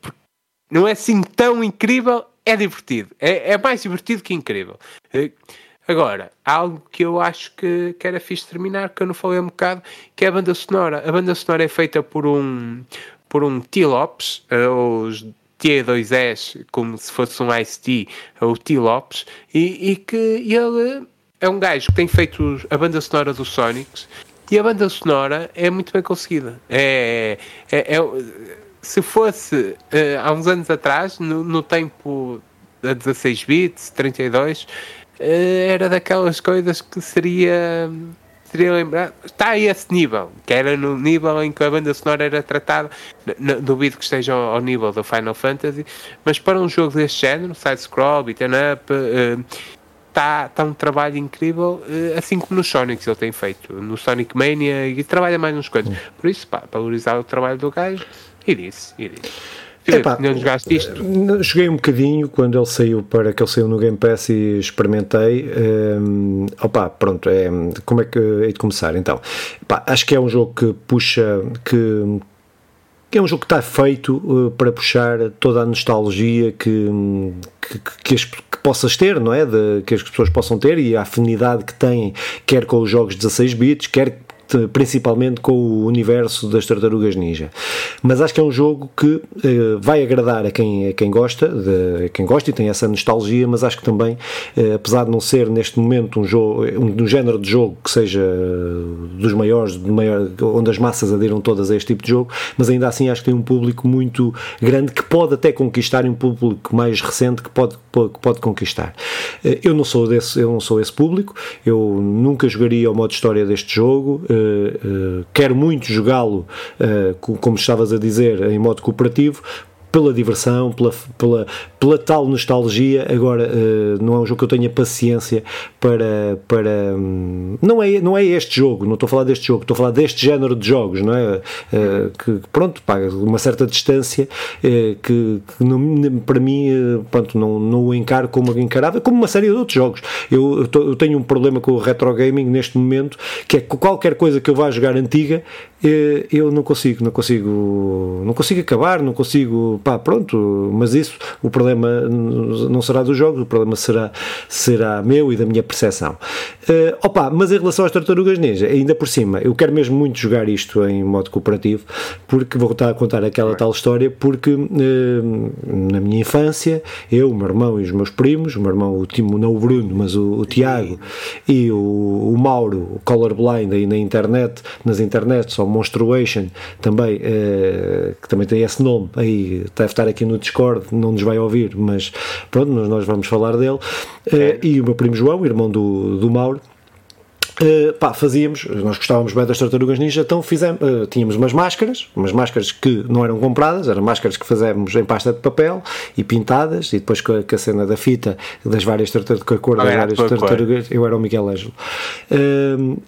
não é assim tão incrível, é divertido. É, é mais divertido que incrível. Eh, Agora, algo que eu acho que, que era fixe terminar, que eu não falei um bocado, que é a banda sonora. A banda sonora é feita por um, por um T. Lopes, uh, os T2S, como se fosse um Ice-T, o T. Lopes, e, e, que ele é um gajo que tem feito a banda sonora dos Sonics, e a banda sonora é muito bem conseguida. É, é, é se fosse uh, há uns anos atrás, no, no tempo a 16 bits, 32, eh, era daquelas coisas que seria seria lembrar, está a esse nível, que era no nível em que a banda sonora era tratada, duvido que esteja ao, ao, nível do Final Fantasy, mas para um jogo deste género, side-scroll, beat'em up, está uh, tá um trabalho incrível, uh, assim como no Sonic ele tem feito, no Sonic Mania, e trabalha mais nos coisas. Por isso, pá, valorizar o trabalho do gajo, e disse, e disse. Epá, não jogaste isto? Joguei um bocadinho quando ele saiu para que ele saiu no Game Pass e experimentei. Um, opa, pronto, é, como é que hei de começar? Então, epá, acho que é um jogo que puxa, que, que é um jogo que está feito uh, para puxar toda a nostalgia que, que, que, as, que, possas ter, não é? De, que as pessoas possam ter e a afinidade que têm, quer com os jogos 16 bits, quer principalmente com o universo das tartarugas ninja. Mas acho que é um jogo que eh, vai agradar a quem, a quem gosta, de, quem gosta e tem essa nostalgia, mas acho que também, eh, apesar de não ser neste momento um, jogo, um, um género de jogo que seja dos maiores, maior, onde as massas adiram todas a este tipo de jogo, mas ainda assim acho que tem um público muito grande que pode até conquistar um público mais recente que pode, pode, pode conquistar. Eh, eu não sou desse, eu não sou esse público, eu nunca jogaria o modo história deste jogo, quero muito jogá-lo, uh, como estavas a dizer, em modo cooperativo, pela diversão, pela, pela, pela tal nostalgia. Agora, uh, não é um jogo que eu tenha paciência para. para um, não, é, não é este jogo, não estou a falar deste jogo, estou a falar deste género de jogos, não é? Uh, que, pronto, pá, uma certa distância uh, que, que não, para mim, pronto, não, não o encaro como encarava, como uma série de outros jogos. Eu, eu, tô, eu tenho um problema com o retro gaming neste momento, que é que qualquer coisa que eu vá jogar antiga, eu não consigo, não consigo, não consigo acabar, não consigo pá, pronto, mas isso, o problema não será dos jogos, o problema será, será meu e da minha percepção. Uh, opa, mas em relação às tartarugas ninja, ainda por cima, eu quero mesmo muito jogar isto em modo cooperativo, porque vou estar a contar aquela tal história, porque uh, na minha infância, eu, o meu irmão e os meus primos, o meu irmão, o Timo, não o Bruno, mas o, o Tiago e o, o Mauro, o Colorblind aí na internet, nas internets, ou Monstruation, também, uh, que também tem esse nome, aí deve estar aqui no Discord, não nos vai ouvir, mas pronto, nós vamos falar dele, e o meu primo João, irmão do, do Mauro, Uh, pá, fazíamos, nós gostávamos bem das tartarugas ninja, então fizemos, uh, tínhamos umas máscaras, umas máscaras que não eram compradas, eram máscaras que fazemos em pasta de papel e pintadas, e depois com a, com a cena da fita das várias tartarugas, com a cor das várias tartarugas, eu era o Miguel Ângelo. Uh,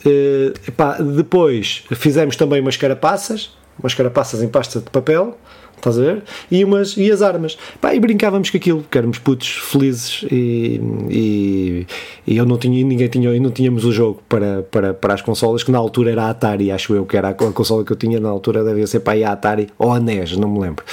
pá, depois fizemos também umas carapaças, umas carapaças em pasta de papel, estás a ver? E, umas, e as armas. Pá, e brincávamos com aquilo, que éramos putos felizes e, e, e, eu não tinha, ninguém tinha, e não tínhamos o jogo para, para, para as consolas, que na altura era a Atari, acho eu que era a, consola que eu tinha na altura, devia ser para a Atari ou a NES, não me lembro.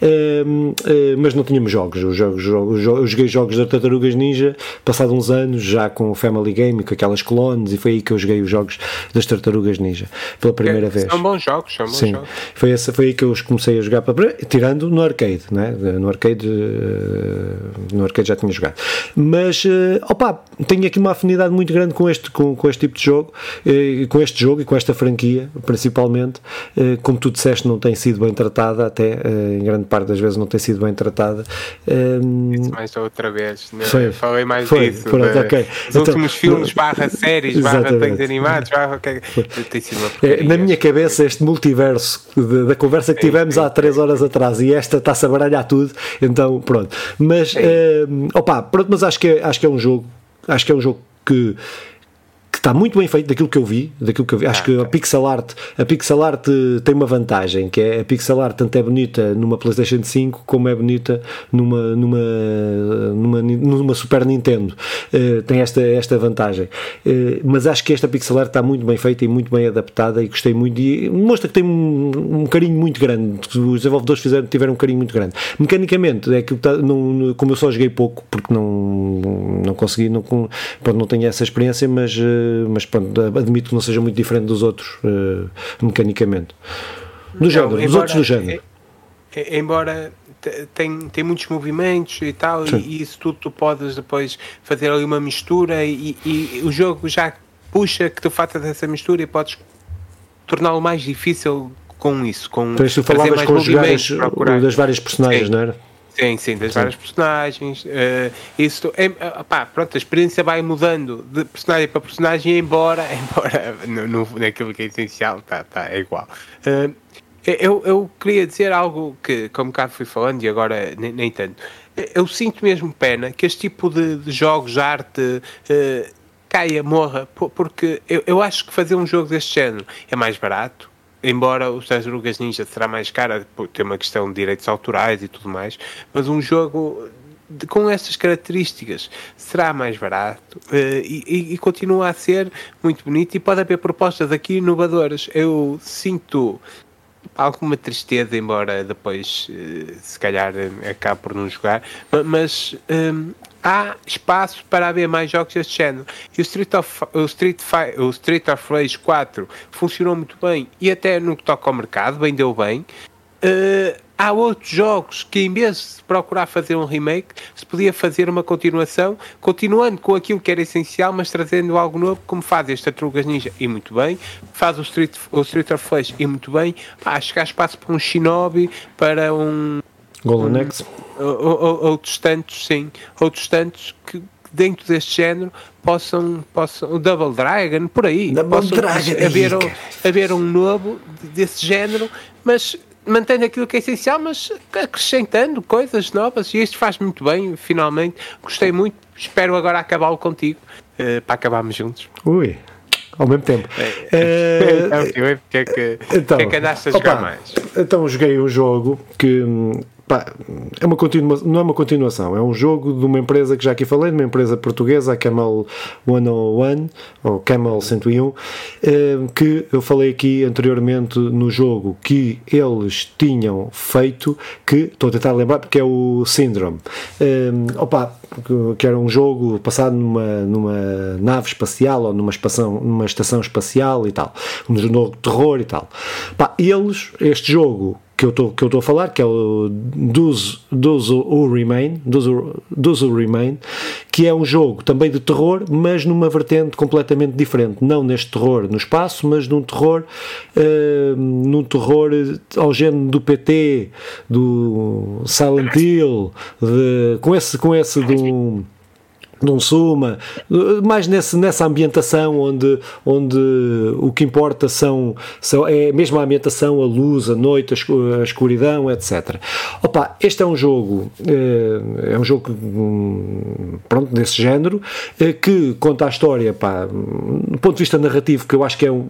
Uh, uh, mas não tínhamos jogos. Os jogos, jogos, eu joguei jogos da Tartarugas Ninja, passado uns anos, já com o Family Game, com aquelas clones, e foi aí que eu joguei os jogos das Tartarugas Ninja pela primeira é, vez. São bons jogos, são bons Sim, jogos. Foi, essa, foi aí que eu os comecei a jogar para tirando no arcade, né? no arcade no arcade já tinha jogado. Mas opa, tenho aqui uma afinidade muito grande com este, com, com este tipo de jogo com este jogo e com esta franquia principalmente, como tu disseste não tem sido bem tratada até em grande parte das vezes não tem sido bem tratada. Isso mais outra vez né? foi, falei mais foi, disso pronto, okay. os então, últimos filmes barra séries, barra desenhos animados barra, tem sido uma é, na minha cabeça este multiverso da conversa que tivemos sim, há 3 horas atrás e esta está-se a baralhar tudo, então pronto. Mas, uh, opa, pronto, mas acho que, é, acho que é um jogo, acho que é um jogo que que está muito bem feito daquilo que eu vi, daquilo que eu vi. Acho que a pixel art, a pixel art tem uma vantagem, que é a pixel art tanto é bonita numa PlayStation 5 como é bonita numa numa numa, numa Super Nintendo. Uh, tem esta esta vantagem. Uh, mas acho que esta pixel art está muito bem feita e muito bem adaptada e gostei muito e mostra que tem um, um carinho muito grande. Os desenvolvedores fizeram tiveram um carinho muito grande. Mecanicamente é que tá, não, como eu só joguei pouco porque não não consegui não pronto, não tenho essa experiência, mas uh, mas pronto, admito que não seja muito diferente dos outros uh, mecanicamente. Do não, género, embora, dos outros do género. É, embora tem, tem muitos movimentos e tal, e, e, isso tudo tu podes depois fazer ali uma mistura e, e, e o jogo já puxa que tu faças essa mistura e podes torná-lo mais difícil com isso. Com então, tu falavas com os das várias personagens, Sim. não era? Sim, sim, das várias personagens. Uh, isso, é, pá, pronto, a experiência vai mudando de personagem para personagem, embora, *laughs* embora no, no, naquilo que é essencial, tá, tá, é igual. Uh, eu, eu queria dizer algo que, como cá fui falando, e agora nem, nem tanto. Eu sinto mesmo pena que este tipo de, de jogos, de arte, uh, caia, morra, porque eu, eu acho que fazer um jogo deste género é mais barato, embora os Tartarugas Ninja será mais caro, tem uma questão de direitos autorais e tudo mais, mas um jogo de, com essas características será mais barato uh, e, e, continua a ser muito bonito e pode haver propostas aqui inovadoras. Eu sinto alguma tristeza, embora depois uh, se calhar acabe por não jogar, mas um, há espaço para haver mais jogos deste género. E o Street of, o Street, o Street of Rage 4 funcionou muito bem e até no que toca ao mercado, vendeu bem. Uh, há outros jogos que em vez de procurar fazer um remake, se podia fazer uma continuação, continuando com aquilo que era essencial, mas trazendo algo novo, como faz este Tartarugas Ninja, e muito bem, faz o Street, o Street of Flash, e muito bem, acho que há espaço para um Shinobi, para um Golden Axe. outros tantos, sim, outros tantos que dentro deste género possam, possam o Double Dragon, por aí, Double possam Dragon, haver, um, haver um novo desse género, mas mantendo aquilo que é essencial, mas acrescentando coisas novas, e isto faz muito bem, finalmente, gostei muito, espero agora acabá-lo contigo, uh, para acabarmos juntos. Ui, ao mesmo tempo. É, é, é, que é que, então, que é que andaste a jogar opa, mais? Então joguei um jogo que pá, é uma continua, não é uma continuação, é um jogo de uma empresa que já aqui falei, de uma empresa portuguesa, a Camel 101 ou Camel 101, eh, que eu falei aqui anteriormente no jogo que eles tinham feito, que estou a tentar lembrar porque é o Syndrome. Eh, opa, que era um jogo passado numa, numa nave espacial ou numa, espação, numa estação espacial e tal, um jogo de terror e tal. Pá, eles, este jogo que eu estou a falar, que é o Does, Does Who Remain, Does, Who Remain, que é um jogo também de terror, mas numa vertente completamente diferente. Não neste terror no espaço, mas num terror, uh, num terror ao género do PT, do Silent Hill, de, com esse, com esse de um de um Suma, mais nesse, nessa ambientação onde, onde o que importa são, são é mesmo a ambientação, a luz, a noite, a escuridão, etc. Opa, este é um jogo, é, é um jogo hum, pronto, desse género, é, que conta a história, pá, do ponto de vista narrativo, que eu acho que é um,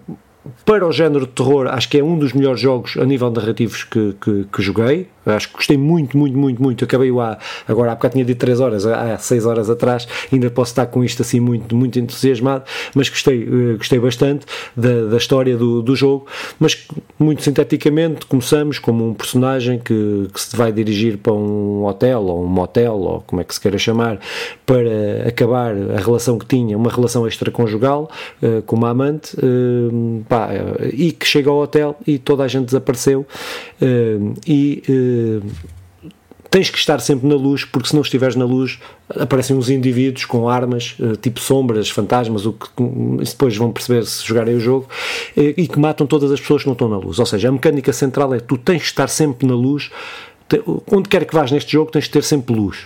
para o género de terror, acho que é um dos melhores jogos a nível narrativos que, que, que joguei. Acho que gostei muito, muito, muito, muito. Acabei-o há, agora há bocado tinha dito 3 horas, há 6 horas atrás. Ainda posso estar com isto assim muito, muito entusiasmado, mas gostei, eh, gostei bastante da, da história do, do jogo. Mas muito sinteticamente, começamos como um personagem que, que se vai dirigir para um hotel ou um motel, ou como é que se queira chamar, para acabar a relação que tinha, uma relação extraconjugal uh, com uma amante. Uh, pá, e que chega ao hotel e toda a gente desapareceu uh, e tens que estar sempre na luz, porque se não estiveres na luz aparecem uns indivíduos com armas, uh, tipo sombras, fantasmas, o que depois vão perceber se jogarem o jogo, e que matam todas as pessoas que não estão na luz. Ou seja, a mecânica central é tu tens que estar sempre na luz, onde quer que vás neste jogo tens que ter sempre luz.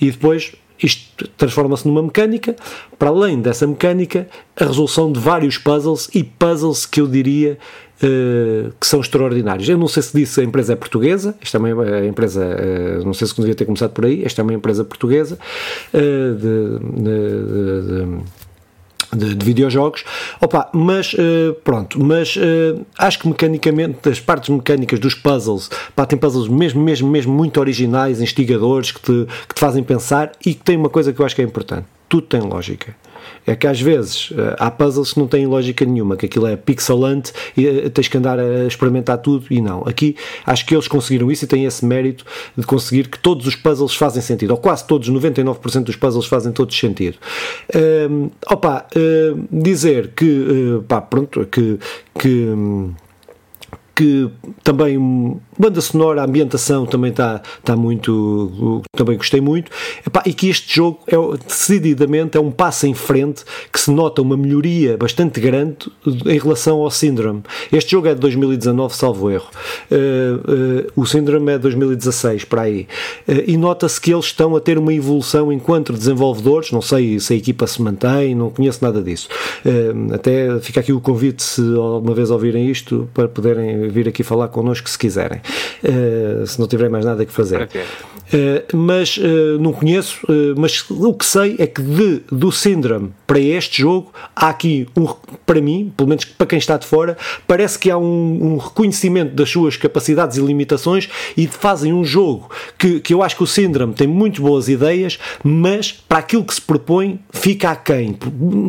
E depois isto transforma-se numa mecânica, para além dessa mecânica, a resolução de vários puzzles e puzzles que eu diria uh, que são extraordinários. Eu não sei se disse a empresa é portuguesa, esta é uma empresa, uh, não sei se devia ter começado por aí, esta é uma empresa portuguesa uh, de, de, de, de de, de, videojogos, opa, mas uh, pronto, mas uh, acho que mecanicamente as partes mecânicas dos puzzles, pá, tem puzzles mesmo, mesmo, mesmo muito originais, instigadores, que te, que te fazem pensar e que tem uma coisa que eu acho que é importante, tudo tem lógica é que às vezes eh, há puzzles que não têm lógica nenhuma, que aquilo é pixelante e eh, tens que andar a experimentar tudo e não. Aqui acho que eles conseguiram isso e têm esse mérito de conseguir que todos os puzzles fazem sentido, ou quase todos, 99% dos puzzles fazem todos sentido. Um, opa, um, dizer que, uh, pá, pronto, que, que que também banda sonora, a ambientação também está tá muito também gostei muito. Epá, e que este jogo é decididamente é um passo em frente que se nota uma melhoria bastante grande em relação ao Syndrome. Este jogo é de 2019 salvo erro. Uh, uh, o Syndrome é de 2016 para aí. Uh, e nota-se que eles estão a ter uma evolução enquanto desenvolvedores. Não sei se a equipa se mantém não conheço nada disso. Até fica aqui o convite se alguma vez ouvirem isto para poderem vir aqui falar connosco se quiserem, uh, se não tiverem mais nada que fazer. Uh, mas uh, não conheço, mas o que sei é que de, do Syndrome para este jogo há aqui, um, para mim, pelo menos para quem está de fora, parece que há um, um reconhecimento das suas capacidades e limitações e fazem um jogo que, que eu acho que o Syndrome tem muito boas ideias, mas para aquilo que se propõe fica aquém,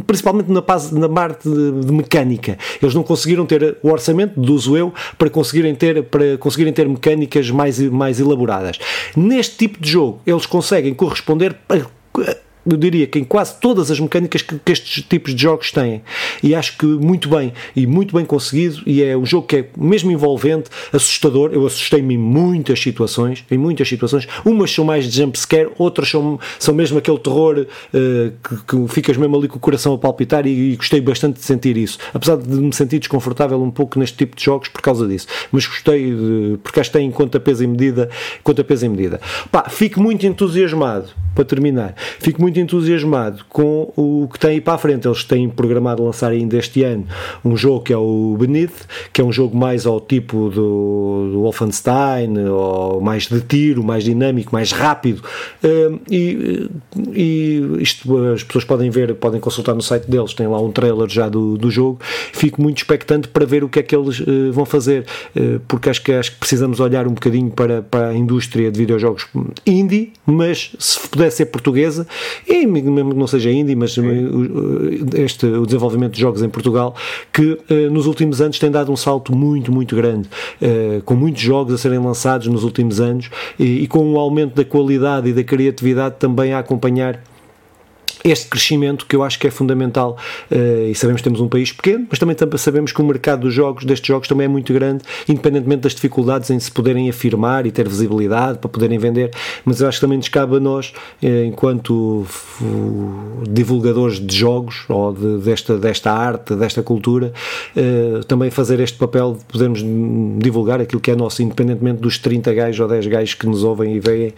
principalmente na, na parte de, de mecânica. Eles não conseguiram ter o orçamento, deduzo eu, para conseguirem ter, para conseguirem ter mecânicas mais, mais elaboradas. Neste tipo de jogo, eles conseguem corresponder eu diria que em quase todas as mecânicas que, que, estes tipos de jogos têm. E acho que muito bem, e muito bem conseguido, e é um jogo que é mesmo envolvente, assustador. Eu assustei-me em muitas situações, em muitas situações. Umas são mais de jumpscare, outras são, são mesmo aquele terror uh, que, que, ficas mesmo ali com o coração a palpitar e, e, gostei bastante de sentir isso. Apesar de me sentir desconfortável um pouco neste tipo de jogos por causa disso. Mas gostei, de, porque acho que tem conta peso e medida, conta peso e medida. Pá, fico muito entusiasmado para terminar, fico muito entusiasmado com o que tem aí para a frente. Eles têm programado lançar ainda este ano um jogo que é o Beneath, que é um jogo mais ao tipo do, do Wolfenstein, ou mais de tiro, mais dinâmico, mais rápido. Uh, e, e isto as pessoas podem ver, podem consultar no site deles, tem lá um trailer já do, do jogo. Fico muito expectante para ver o que é que eles uh, vão fazer, uh, porque acho que, acho que precisamos olhar um bocadinho para, para a indústria de videojogos indie, mas se puder ser portuguesa, e mesmo que não seja indie, mas este, o desenvolvimento de jogos em Portugal, que nos últimos anos tem dado um salto muito, muito grande, com muitos jogos a serem lançados nos últimos anos e, e com um aumento da qualidade e da criatividade também a acompanhar este crescimento que eu acho que é fundamental uh, e sabemos que temos um país pequeno, mas também sabemos que o mercado dos jogos, destes jogos também é muito grande, independentemente das dificuldades em se poderem afirmar e ter visibilidade para poderem vender, mas eu acho que também nos cabe a nós, uh, enquanto divulgadores de jogos ou de, desta, desta arte, desta cultura, uh, também fazer este papel de podermos divulgar aquilo que é nosso, independentemente dos 30 gajos ou 10 gajos que nos ouvem e veem,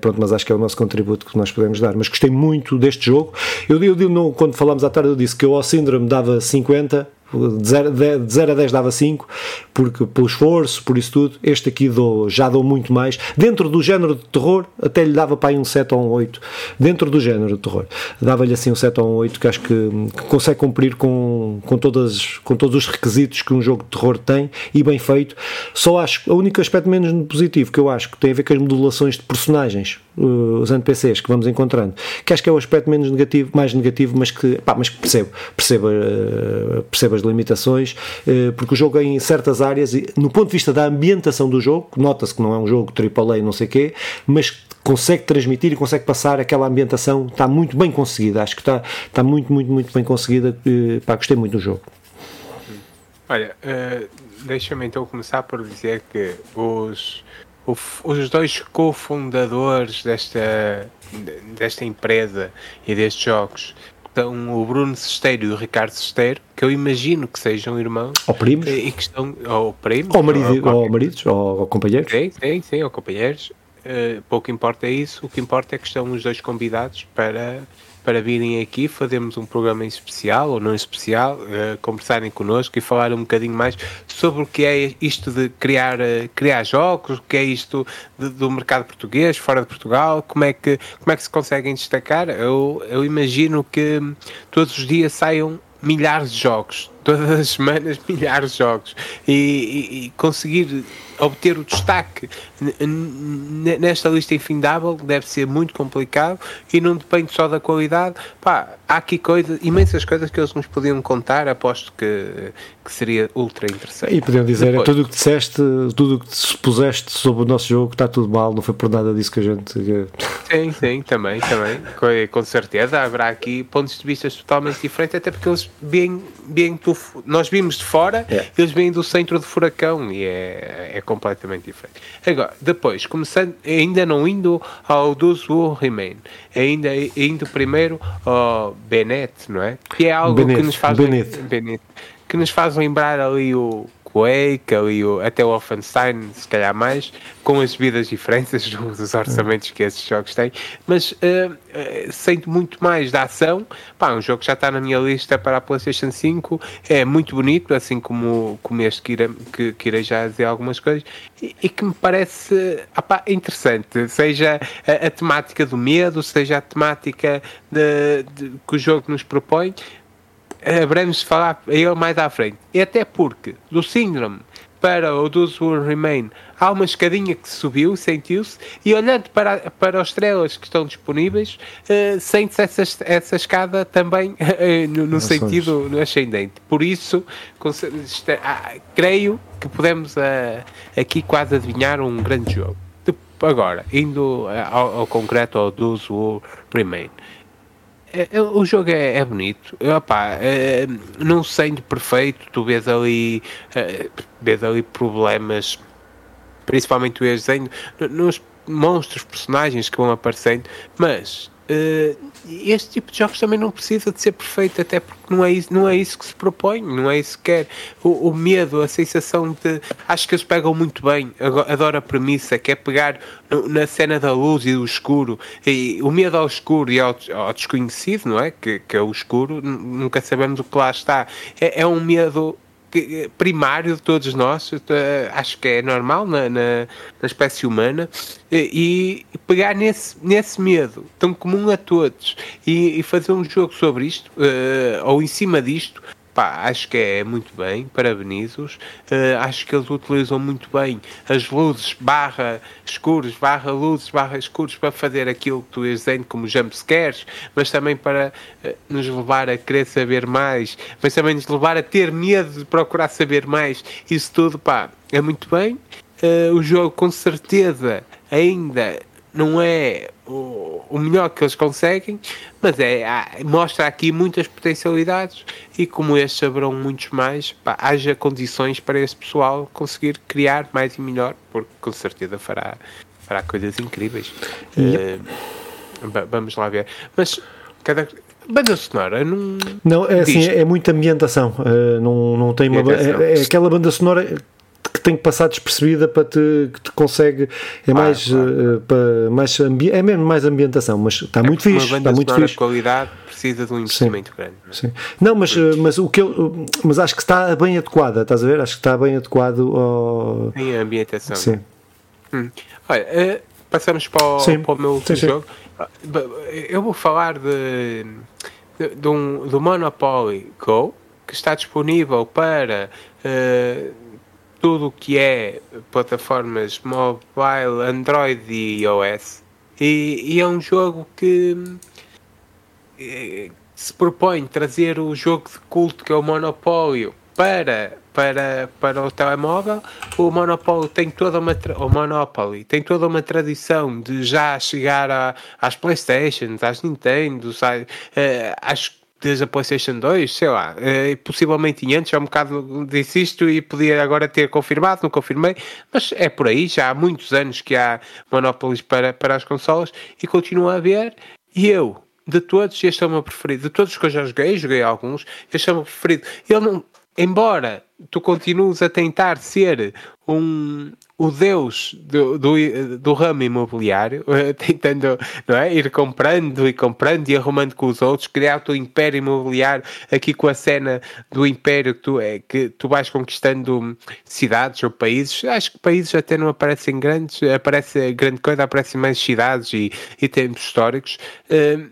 pronto, mas acho que é o nosso contributo que nós podemos dar. Mas gostei muito deste jogo. Eu, eu, eu quando falámos à tarde, eu disse que eu ao Síndrome dava 50, de 0, de 0 a 10 dava 5, porque pelo esforço, por isso tudo, este aqui dou, já dou muito mais. Dentro do género de terror, até lhe dava para aí um 7 ou um 8. Dentro do género de terror, dava-lhe assim um 7 ou um 8, que acho que, que, consegue cumprir com, com, todas, com todos os requisitos que um jogo de terror tem e bem feito. Só acho, o único aspecto menos positivo que eu acho que tem a ver com as modulações de personagens, uh, os NPCs que vamos encontrando, que acho que é o aspecto menos negativo, mais negativo, mas que, pá, mas que percebo, percebo, uh, percebo as limitações, uh, porque o jogo em certas áreas, no ponto de vista da ambientação do jogo, nota-se que não é um jogo AAA, não sei o quê, mas consegue transmitir e consegue passar aquela ambientação, está muito bem conseguida, acho que está, está muito, muito, muito bem conseguida, pá, gostei muito do jogo. Olha, deixa-me então começar por dizer que os, os dois cofundadores desta, desta empresa e destes jogos estão o Bruno Sesteiro e o Ricardo Sesteiro, que eu imagino que sejam irmãos. Ou primos. E que estão, ou primos. Ou, marido, ou, ou maridos, ou, ou, companheiros. Sim, sim, sim, ou companheiros. Uh, pouco importa isso, o que importa é que estão os dois convidados para para virem aqui, fazermos um programa especial ou não especial, uh, conversarem connosco e falar um bocadinho mais sobre o que é isto de criar, uh, criar jogos, o que é isto de, do mercado português, fora de Portugal, como é que, como é que se conseguem destacar. Eu, eu imagino que todos os dias saiam milhares de jogos, todas as semanas *laughs* milhares de jogos e, e, e conseguir obter o destaque nesta lista infindável deve ser muito complicado e não depende só da qualidade. Pá, há aqui coisas, imensas coisas que eles nos podiam contar, aposto que, que seria ultra interessante. E podiam dizer, Depois, tudo o que disseste, tudo o que supuseste sobre o nosso jogo está tudo mal, não foi por nada disso que a gente. Sim, sim, também, também, com, com certeza. Haverá aqui pontos de vista totalmente diferentes, até porque eles vêm, vêm do, nós vimos de fora, é. eles vêm do centro do furacão e é, é completamente diferente. Agora, depois, começando, ainda não indo ao Who Remain, ainda indo primeiro ao Bennett, não é? Que é algo que nos faz, Bennett. que nos faz lembrar ali o Quake, ali o, até o Wolfenstein, se calhar mais, com as vidas diferentes *laughs* dos orçamentos que esses jogos têm, mas uh, uh, sinto muito mais da ação. Pá, um jogo que já está na minha lista para a PlayStation 5, é muito bonito, assim como, como este que irei, que, que irei já dizer algumas coisas, e, e que me parece opá, interessante, seja a, a, temática do medo, seja a temática de, de, que o jogo nos propõe, haveremos de falar ele mais à frente. E até porque do síndrome para o Those Who Remain há uma escadinha que subiu, sentiu-se, e olhando para, para os estrelas que estão disponíveis, uh, sente-se essa, essa escada também uh, *laughs* no, no sentido no ascendente. Por isso, uh, creio que podemos uh, aqui quase adivinhar um grande jogo. Agora, indo ao, ao concreto ao Those Who Remain. É, é, o jogo é, é bonito, Opa, é, não sendo perfeito, tu vês ali, é, vês ali problemas, principalmente o desenho, nos monstros, personagens que vão aparecendo, mas este tipo de jogos também não precisa de ser perfeito, até porque não é isso, não é isso que se propõe, não é isso que quer. O, o medo, a sensação de. Acho que eles pegam muito bem, adoro a premissa, que é pegar na cena da luz e do escuro, e o medo ao escuro e ao, ao desconhecido, não é? Que, que é o escuro, nunca sabemos o que lá está. É, é um medo primário de todos nós, eh, acho que é normal na, na, na espécie humana, e, e, pegar nesse, nesse medo tão comum a todos e, e fazer um jogo sobre isto, uh, ou em cima disto, Pá, acho que é muito bem, parabenizo-os. Uh, acho que eles utilizam muito bem as luzes barra escuros, barra luzes, barra escuros para fazer aquilo que tu dizendo como jumpscares, mas também para uh, nos levar a querer saber mais, mas também nos levar a ter medo de procurar saber mais. Isso tudo, pá, é muito bem. Uh, o jogo com certeza ainda não é o, o melhor que eles conseguem, mas é, mostra aqui muitas potencialidades e como estes saberão muitos mais, pá, haja condições para esse pessoal conseguir criar mais e melhor, porque com certeza fará, fará coisas incríveis. Yep. Uh, vamos lá ver. Mas cada banda sonora não. Não, é assim, é, é muita ambientação. Uh, não, não tem uma. É, é aquela banda sonora que tem que passar despercebida para te, que te consegue é mais uh, para mais é mesmo mais ambientação mas está é muito fixe está muito fixe qualidade precisa de um investimento sim, grande não, é? sim. não mas uh, mas o que eu mas acho que está bem adequada estás a ver acho que está bem adequado ao sim, a ambientação sim hum. Olha, uh, passamos para o, sim. para o meu último jogo eu vou falar de, de, de um, do Monopoly Go que está disponível para uh, tudo o que é plataformas mobile, Android e iOS. E, e é um jogo que eh, se propõe trazer o jogo de culto que é o Monopólio para, para, para o telemóvel. O Monopólio tem toda uma o Monopoly tem toda uma tradição de já chegar a, às Playstations, às Nintendo, às, uh, às desde a PlayStation 2, sei lá, eh, possivelmente antes, há um bocado disse isto e podia agora ter confirmado, não confirmei, mas é por aí, já há muitos anos que há monopólios para, para as consolas e continua a haver. E eu, de todos, este é o meu preferido. De todos que eu já joguei, joguei alguns, este é o meu preferido. Ele não, embora tu continues a tentar ser um, o deus do, do, do ramo imobiliário, *laughs* tentando não é, ir comprando e comprando e arrumando com os outros, criar o teu império imobiliário aqui com a cena do império que tu, é, que tu vais conquistando cidades ou países. Acho que países até não aparecem grandes, aparece grande coisa, aparecem mais cidades e, e tempos históricos. Uh,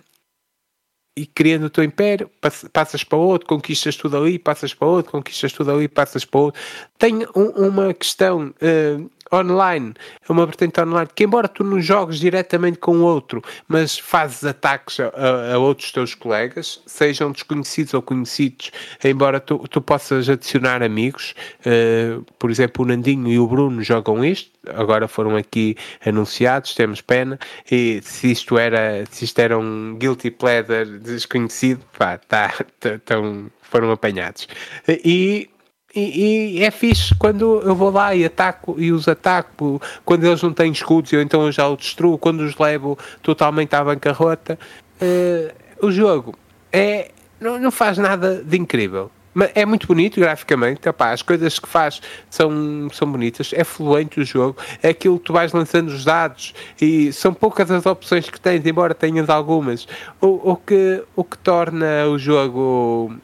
e criando o teu império, passas para outro, conquistas tudo ali, passas para outro, conquistas tudo ali, passas para outro. Tem um, uma questão uh, online, é uma vertente online, que embora tu não jogues diretamente com outro, mas fazes ataques a, a, outros teus colegas, sejam desconhecidos ou conhecidos, embora tu, tu possas adicionar amigos, uh, por exemplo, o Nandinho e o Bruno jogam isto, agora foram aqui anunciados, temos pena, e se isto era, se isto era um guilty pleasure desconhecido, pá, tá, *laughs* tão, foram apanhados. E e, e, é fixe quando eu vou lá e ataco e os ataco quando eles não têm escudos, eu então já o destruo, quando os levo totalmente à bancarrota. Uh, o jogo é, não, não faz nada de incrível. É muito bonito graficamente, opá, as coisas que faz são, são bonitas, é fluente o jogo, é aquilo que tu vais lançando os dados e são poucas as opções que tens, embora tenhas algumas, o, o, que, o que torna o jogo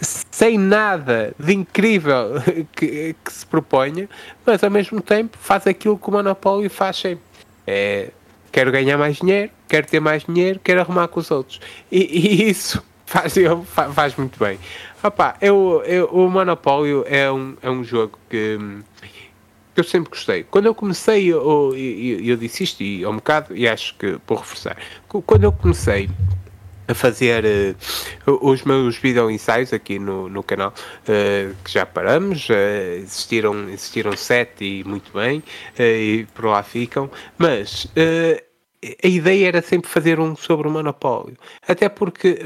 sem nada de incrível *laughs* que, que, se proponha, mas ao mesmo tempo faz aquilo que o Monopólio faz sempre. É, quero ganhar mais dinheiro, quero ter mais dinheiro, quero arrumar com os outros. E, e *laughs* isso faz, faz, faz muito bem. Opa, eu, eu, o Monopólio é um, é um jogo que, que eu sempre gostei. Quando eu comecei, eu, eu, eu disse isto e um bocado, e acho que vou reforçar. Quando eu comecei a fazer uh, os meus vídeo ensaios aqui no, no canal, uh, que já paramos, uh, existiram, existiram sete e muito bem, e por lá ficam, mas a ideia era sempre fazer um sobre o monopólio, até porque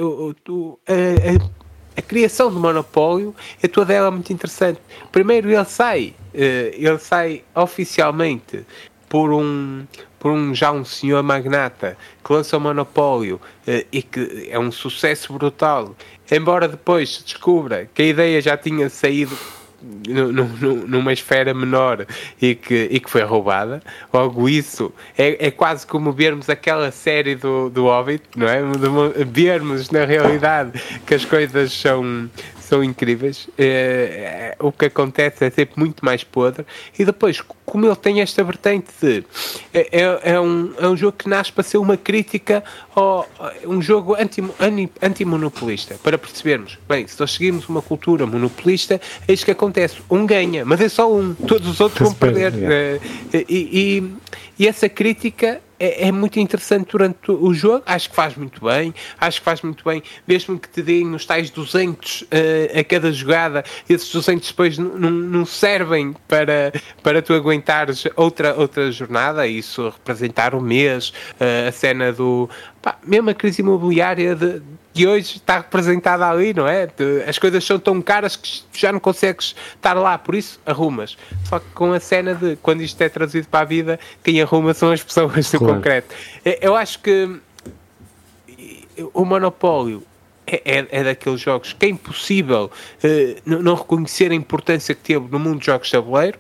a, a, a criação do monopólio é toda ela muito interessante. Primeiro ele sai, ele sai oficialmente por um por um, já um senhor magnata que lança o monopólio uh, e que é um sucesso brutal, embora depois se descubra que a ideia já tinha saído numa esfera menor e que, e que foi roubada. Logo, isso é, é quase como vermos aquela série do, do Hobbit, não é? Vermos na realidade que as coisas são, são incríveis. É, é, o que acontece é sempre muito mais podre. E depois, como ele tem esta vertente de. É, é, é um, é um jogo que nasce para ser uma crítica ao. um jogo anti-monopolista. Anti para percebermos, bem, se nós seguirmos uma cultura monopolista, é isto que acontece. Um ganha, mas é só um. Todos os outros vão perder. E, e, e essa crítica é, é, muito interessante durante o jogo. Acho que faz muito bem. Acho que faz muito bem, mesmo que te deem os tais 200 uh, eh, a cada jogada. Esses 200 depois não servem para, para tu aguentares outra, outra jornada. Isso representar o mês, uh, a cena do. Pá, mesmo a crise imobiliária de, que hoje está representada ali, não é? As coisas são tão caras que já não consegues estar lá, por isso arrumas. Só que com a cena de quando isto é traduzido para a vida, quem arruma são as pessoas no claro. concreto. Eu acho que o monopólio é, é, é, daqueles jogos que é impossível uh, não reconhecer a importância que teve no mundo de jogos de tabuleiro.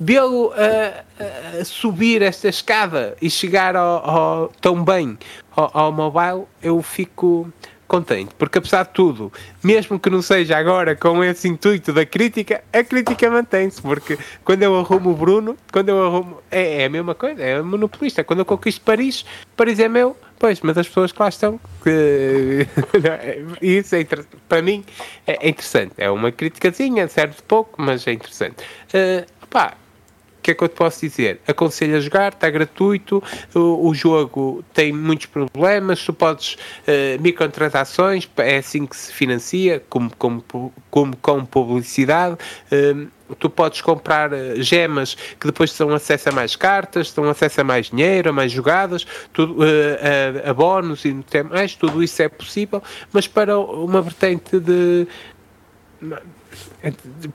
Vê-lo uh, uh, subir esta escada e chegar ao, ao tão bem ao, ao mobile, eu fico contente, porque apesar de tudo, mesmo que não seja agora com esse intuito da crítica, a crítica mantém-se, porque quando eu arrumo o Bruno, quando eu arrumo. É, é a mesma coisa, é monopolista. Quando eu conquisto Paris, Paris é meu, pois, mas as pessoas que lá estão, que. *laughs* isso é para mim é interessante. É uma criticazinha, serve de pouco, mas é interessante. Uh, pá, que é que eu te posso dizer? Aconselho a jogar, está gratuito, o, o, jogo tem muitos problemas, tu podes uh, microtransações, é assim que se financia, como, como, como com publicidade. Uh, tu podes comprar uh, gemas que depois te dão acesso a mais cartas, te dão acesso a mais dinheiro, a mais jogadas, tudo, a, a bónus e mais, tudo isso é possível, mas para uma vertente de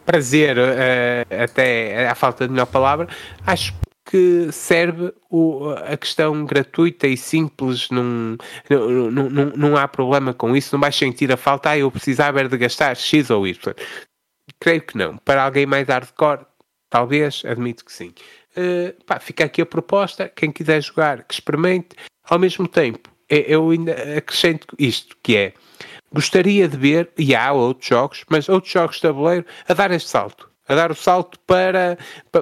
prazer, uh, até a falta de melhor palavra, acho que serve o, a questão gratuita e simples, não, não, não, não há problema com isso, não vais sentir a falta, ah, eu precisava de gastar X ou Y. Creio que não. Para alguém mais hardcore, talvez, admito que sim. Uh, pá, fica aqui a proposta, quem quiser jogar, que experimente. Ao mesmo tempo, eu ainda acrescento isto, que é gostaria de ver, e há outros jogos, mas outros jogos de tabuleiro, a dar este salto. A dar o salto para,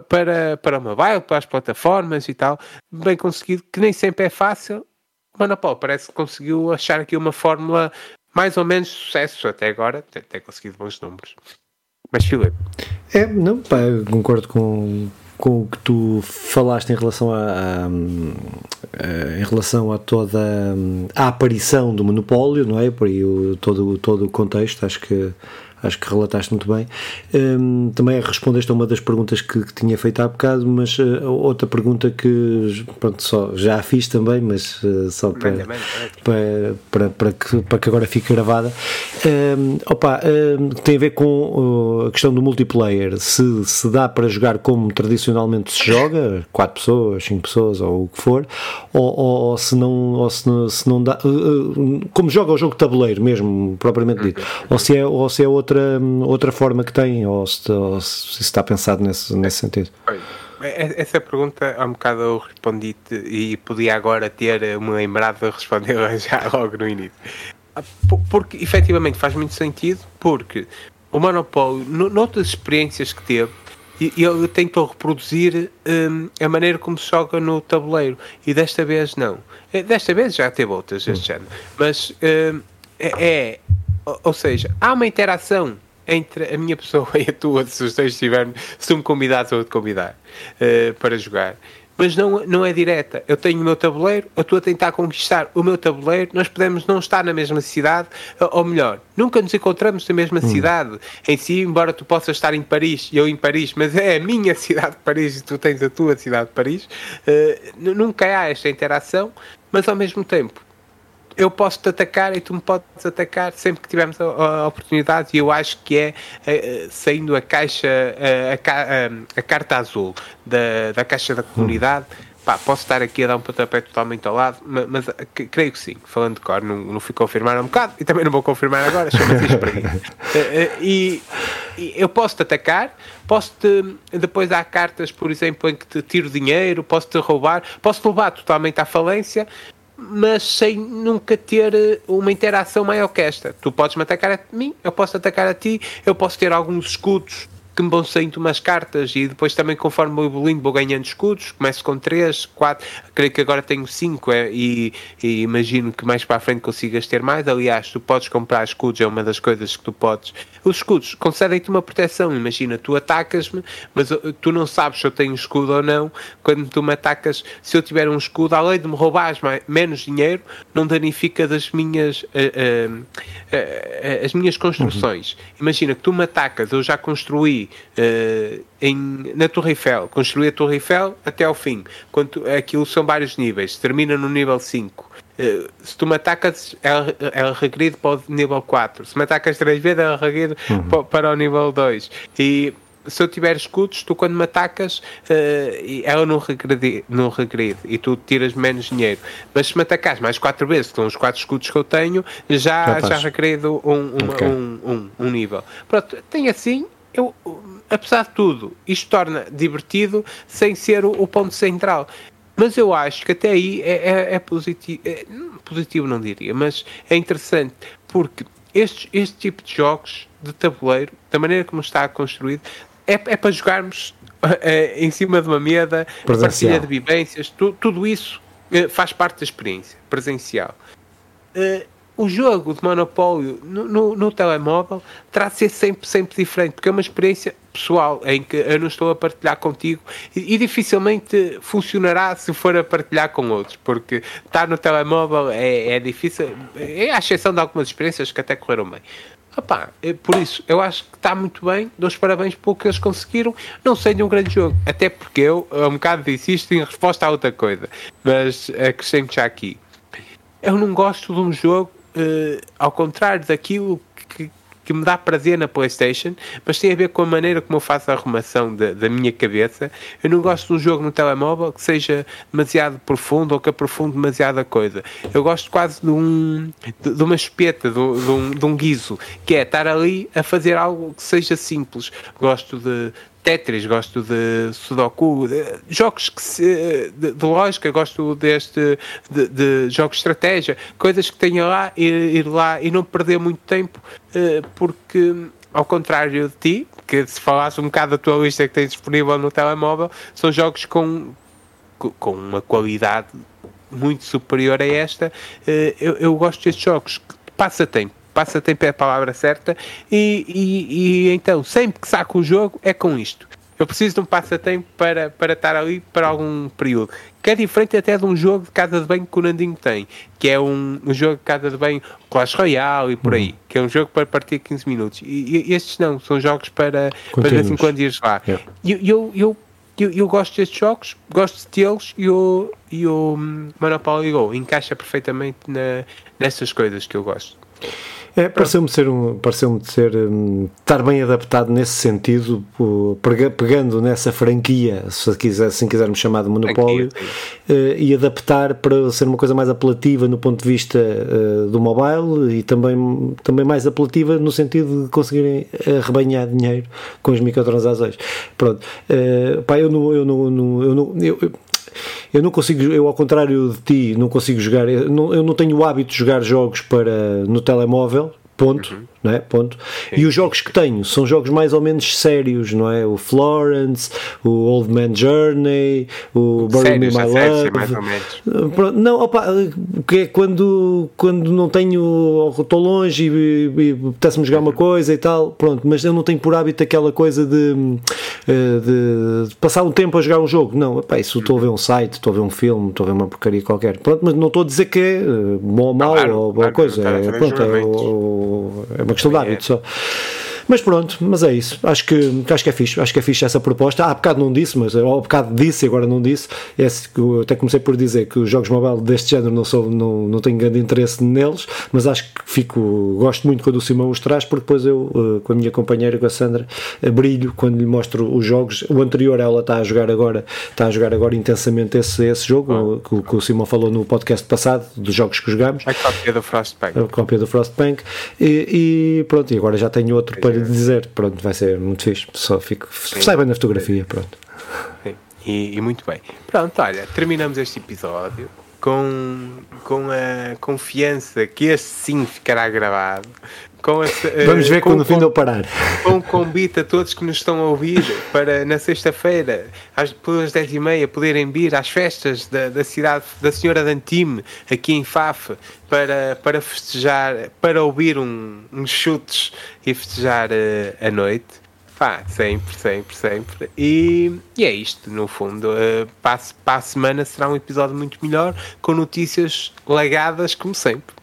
para, para o mobile, para as plataformas e tal. Bem conseguido, que nem sempre é fácil. Monopol parece que conseguiu achar aqui uma fórmula mais ou menos sucesso até agora. Tem, tem conseguido bons números. Mas, Filipe. É, não, pá, concordo com, com o que tu falaste em relação a, a, a, em relação a toda a aparição do monopólio, não é? Por aí o, todo, todo o contexto, acho que acho que relataste muito bem. Um, também respondeste a uma das perguntas que, que tinha feito há bocado, mas uh, outra pergunta que pronto, só, já a fiz também, mas uh, só para, para, para, para, que, para que agora fique gravada. Um, opa, um, tem a ver com uh, a questão do multiplayer. Se, se dá para jogar como tradicionalmente se joga, 4 pessoas, 5 pessoas ou o que for, ou, ou, ou se não, ou se, não, se não dá. como joga o jogo de tabuleiro mesmo, propriamente dito, uhum. ou se é, ou se é outra outra, outra forma que tem, ou se, ou se está pensado nesse, nesse sentido? É, essa pergunta há um bocado eu respondi e podia agora ter me lembrado de responder *laughs* já logo no início. Ah, porque efetivamente faz muito sentido, porque o Monopólio, noutras experiências que teve, ele tentou reproduzir um, a maneira como se joga no tabuleiro e desta vez não. Eh, desta vez já teve outras deste hum. género, mas um, é, ou, seja, há uma interação entre a minha *laughs* pessoa e a tua, se os dois estiverem, se tu me convidares ou te convidar uh, para jogar. Mas não, não é direta. Eu tenho o meu tabuleiro, eu estou a tentar conquistar o meu tabuleiro, nós podemos não estar na mesma cidade, ou melhor, nunca nos encontramos na mesma hum. cidade em si, embora tu possas estar em Paris e eu em Paris, mas é a minha *laughs* cidade de Paris e tu tens a tua cidade de Paris. Uh, nunca há esta interação, mas ao mesmo tempo eu posso te atacar e tu me podes atacar sempre que tivermos a, a oportunidade e eu acho que é, é saindo a caixa a, a, a, carta azul da, da caixa da comunidade Pá, posso estar aqui a dar um pontapé totalmente ao lado, mas, mas creio que sim. Falando de cor, não, não fui confirmar um bocado e também não vou confirmar agora, chama-se *laughs* e, e eu posso te atacar, posso -te, depois há cartas, por exemplo, em que te tiro dinheiro, posso te roubar, posso te levar totalmente à falência, mas sem nunca ter eh, uma interação maior que esta. Tu podes me atacar a mim, eu posso atacar a ti, eu posso ter alguns escudos que me vão saindo umas cartas e depois também conforme vou evoluindo vou ganhando escudos, começo com 3, 4, creio que agora tenho 5 é, e, e, imagino que mais para a frente consigas ter mais, aliás tu podes comprar escudos, é uma das coisas que tu podes, os escudos concedem-te uma proteção, imagina, tu atacas-me mas tu não sabes se eu tenho escudo ou não, quando tu me atacas se eu tiver um escudo, além de me roubares mais, menos dinheiro, não danifica das minhas uh, uh, uh, as minhas construções, uhum. imagina que tu me atacas, eu já construí uh, em, na Torre Eiffel, construir a Torre Eiffel até ao fim. Quando, aquilo são vários níveis, termina no nível 5. Uh, eh, se tu me atacas, ela, ela regride para o nível 4. Se me atacas 3 vezes, ela regride uhum. para, para o nível 2. E se eu tiver escudos, tu quando me atacas, uh, ela não regride, não regride e tu tiras menos dinheiro. Mas se me atacas mais 4 vezes, com os 4 escudos que eu tenho, já, já, já um, um, okay. um, um, um, nível. Pronto, tem assim eu, apesar de tudo, isto torna divertido sem ser o, o ponto central. Mas eu acho que até aí é, é, é positivo, é, positivo não diria, mas é interessante, porque este, este tipo de jogos de tabuleiro, da maneira como está construído, é, é para jogarmos é, em cima de uma mesa, partilha de vivências, tu, tudo isso é, faz parte da experiência presencial. O jogo de Monopólio no, no, no, telemóvel terá de ser sempre, sempre diferente, porque é uma experiência pessoal em que eu não estou a partilhar contigo e, e dificilmente funcionará se for a partilhar com outros, porque estar no telemóvel é, é difícil, é a exceção de algumas experiências que até correram bem. Epá, é por isso, eu acho que está muito bem, dou os parabéns pelo que eles conseguiram, não seja um grande jogo, até porque eu, um bocado disse isto em resposta a outra coisa, mas acrescento já aqui. Eu não gosto de um jogo uh, ao contrário daquilo que, que me dá prazer na PlayStation, mas tem a ver com a maneira como eu faço a arrumação da, da minha cabeça. Eu não gosto de um jogo no telemóvel que seja demasiado profundo ou que aprofunde demasiada coisa. Eu gosto quase de, um, de, de uma espeta, de, de, um, de um guiso, que é estar ali a fazer algo que seja simples. Gosto de, Tetris, gosto de Sudoku, de jogos que se, de, de, lógica, gosto deste de, de, jogos de estratégia, coisas que tenha lá, ir, ir lá e não perder muito tempo, uh, porque ao contrário de ti, que se falasse um bocado da tua lista que tens disponível no telemóvel, são jogos com, com uma qualidade muito superior a esta. Uh, eu, eu gosto destes jogos, passa tempo passatempo é a palavra certa, e, e, e então, sempre que saco o jogo, é com isto. Eu preciso de um passatempo para, para estar ali para algum período. Que é diferente até de um jogo de casa de banho que o Nandinho tem, que é um, um jogo de casa de banho Clash Royale e por aí, uhum. que é um jogo para partir 15 minutos. E, e estes não, são jogos para, para de vez em quando ires lá. Yeah. Eu, eu, eu, eu, eu, gosto destes jogos, gosto de tê-los e o, e o Monopoly Go encaixa perfeitamente na, nessas coisas que eu gosto. É, pareceu-me ser um, pareceu-me ser um, estar bem adaptado nesse sentido, pegando nessa franquia, se quiser, assim quisermos chamar de monopólio, uh, e adaptar para ser uma coisa mais apelativa no ponto de vista uh, do mobile e também, também mais apelativa no sentido de conseguirem arrebanhar dinheiro com as microtransações. Pronto, uh, pá, eu não, eu não, eu não, eu, eu eu não consigo, eu ao contrário de ti, não consigo jogar, eu não, eu não tenho o hábito de jogar jogos para no telemóvel, ponto. Uhum não é? Ponto. E os jogos que tenho são jogos mais ou menos sérios, não é? O Florence, o Old Man Journey, o Bury Me My Love. Não, opa, que é quando, quando não tenho, estou longe e, e apetece-me jogar uma coisa e tal, pronto, mas eu não tenho por hábito aquela coisa de, eh, de, de passar um tempo a jogar um jogo. Não, opa, isso estou a ver um site, estou a ver um filme, estou a ver uma porcaria qualquer. Pronto, mas não estou a dizer que é bom ou mau claro, ou boa claro, coisa. É, pronto, é, é, uma questão de hábito só. Mas pronto, mas é isso. Acho que, acho que é fixe. Acho que é fixe essa proposta. Ah, há bocado não disse, mas há bocado disse e agora não disse. É que eu até comecei por dizer que os jogos mobile deste género não, sou, não, não tenho grande interesse neles, mas acho que fico, gosto muito quando o Simão os traz, porque depois eu, eh, com a minha companheira, com a Sandra, eh, brilho quando lhe mostro os jogos. O anterior ela está a jogar agora, está a jogar agora intensamente esse, esse jogo, ah. que, que, o Simão falou no podcast passado, dos jogos que jogamos. A cópia do Frostbank. A cópia do Frostbank. E, e pronto, e agora já tenho outro para lhe dizer. Pronto, vai ser muito fixe. Só fico. Sim. Sai bem na fotografia, pronto. Sim. E, e, muito bem. Pronto, olha, terminamos este episódio com, com a confiança que este sim ficará gravado. Esse, Vamos ver com, quando o fim de eu parar. Com um convite a todos que nos estão a ouvir para na sexta-feira, às pelas 10 e meia, poderem vir às festas da, da cidade da Senhora de Antime, aqui em Faf, para, para festejar, para ouvir um, uns chutes e festejar uh, a noite. Pá, sempre, sempre, sempre. E, e é isto, no fundo. Uh, para, para a semana será um episódio muito melhor, com notícias lagadas, como sempre.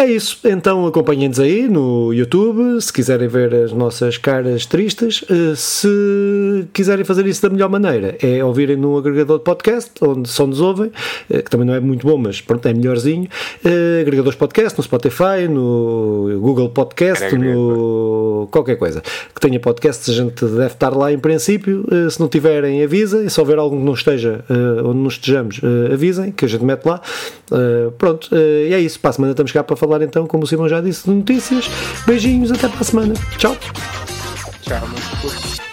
É isso, então acompanhem-nos aí no YouTube, se quiserem ver as nossas caras tristes. Eh, se quiserem fazer isso da melhor maneira, é ouvirem num agregador de podcast, onde só nos ouvem, eh, que também não é muito bom, mas pronto, é melhorzinho. Eh, agregadores de podcast, no Spotify, no Google Podcast, no qualquer coisa que tenha podcast, a gente deve estar lá em princípio. Se não tiverem, avisem. Se houver algum que não esteja onde nos estejamos, avisem, que a gente mete lá. Pronto, e é isso. Para a semana estamos cá para falar falar então, como o Simão já disse, de notícias. Beijinhos, até para a semana. Tchau. Tchau,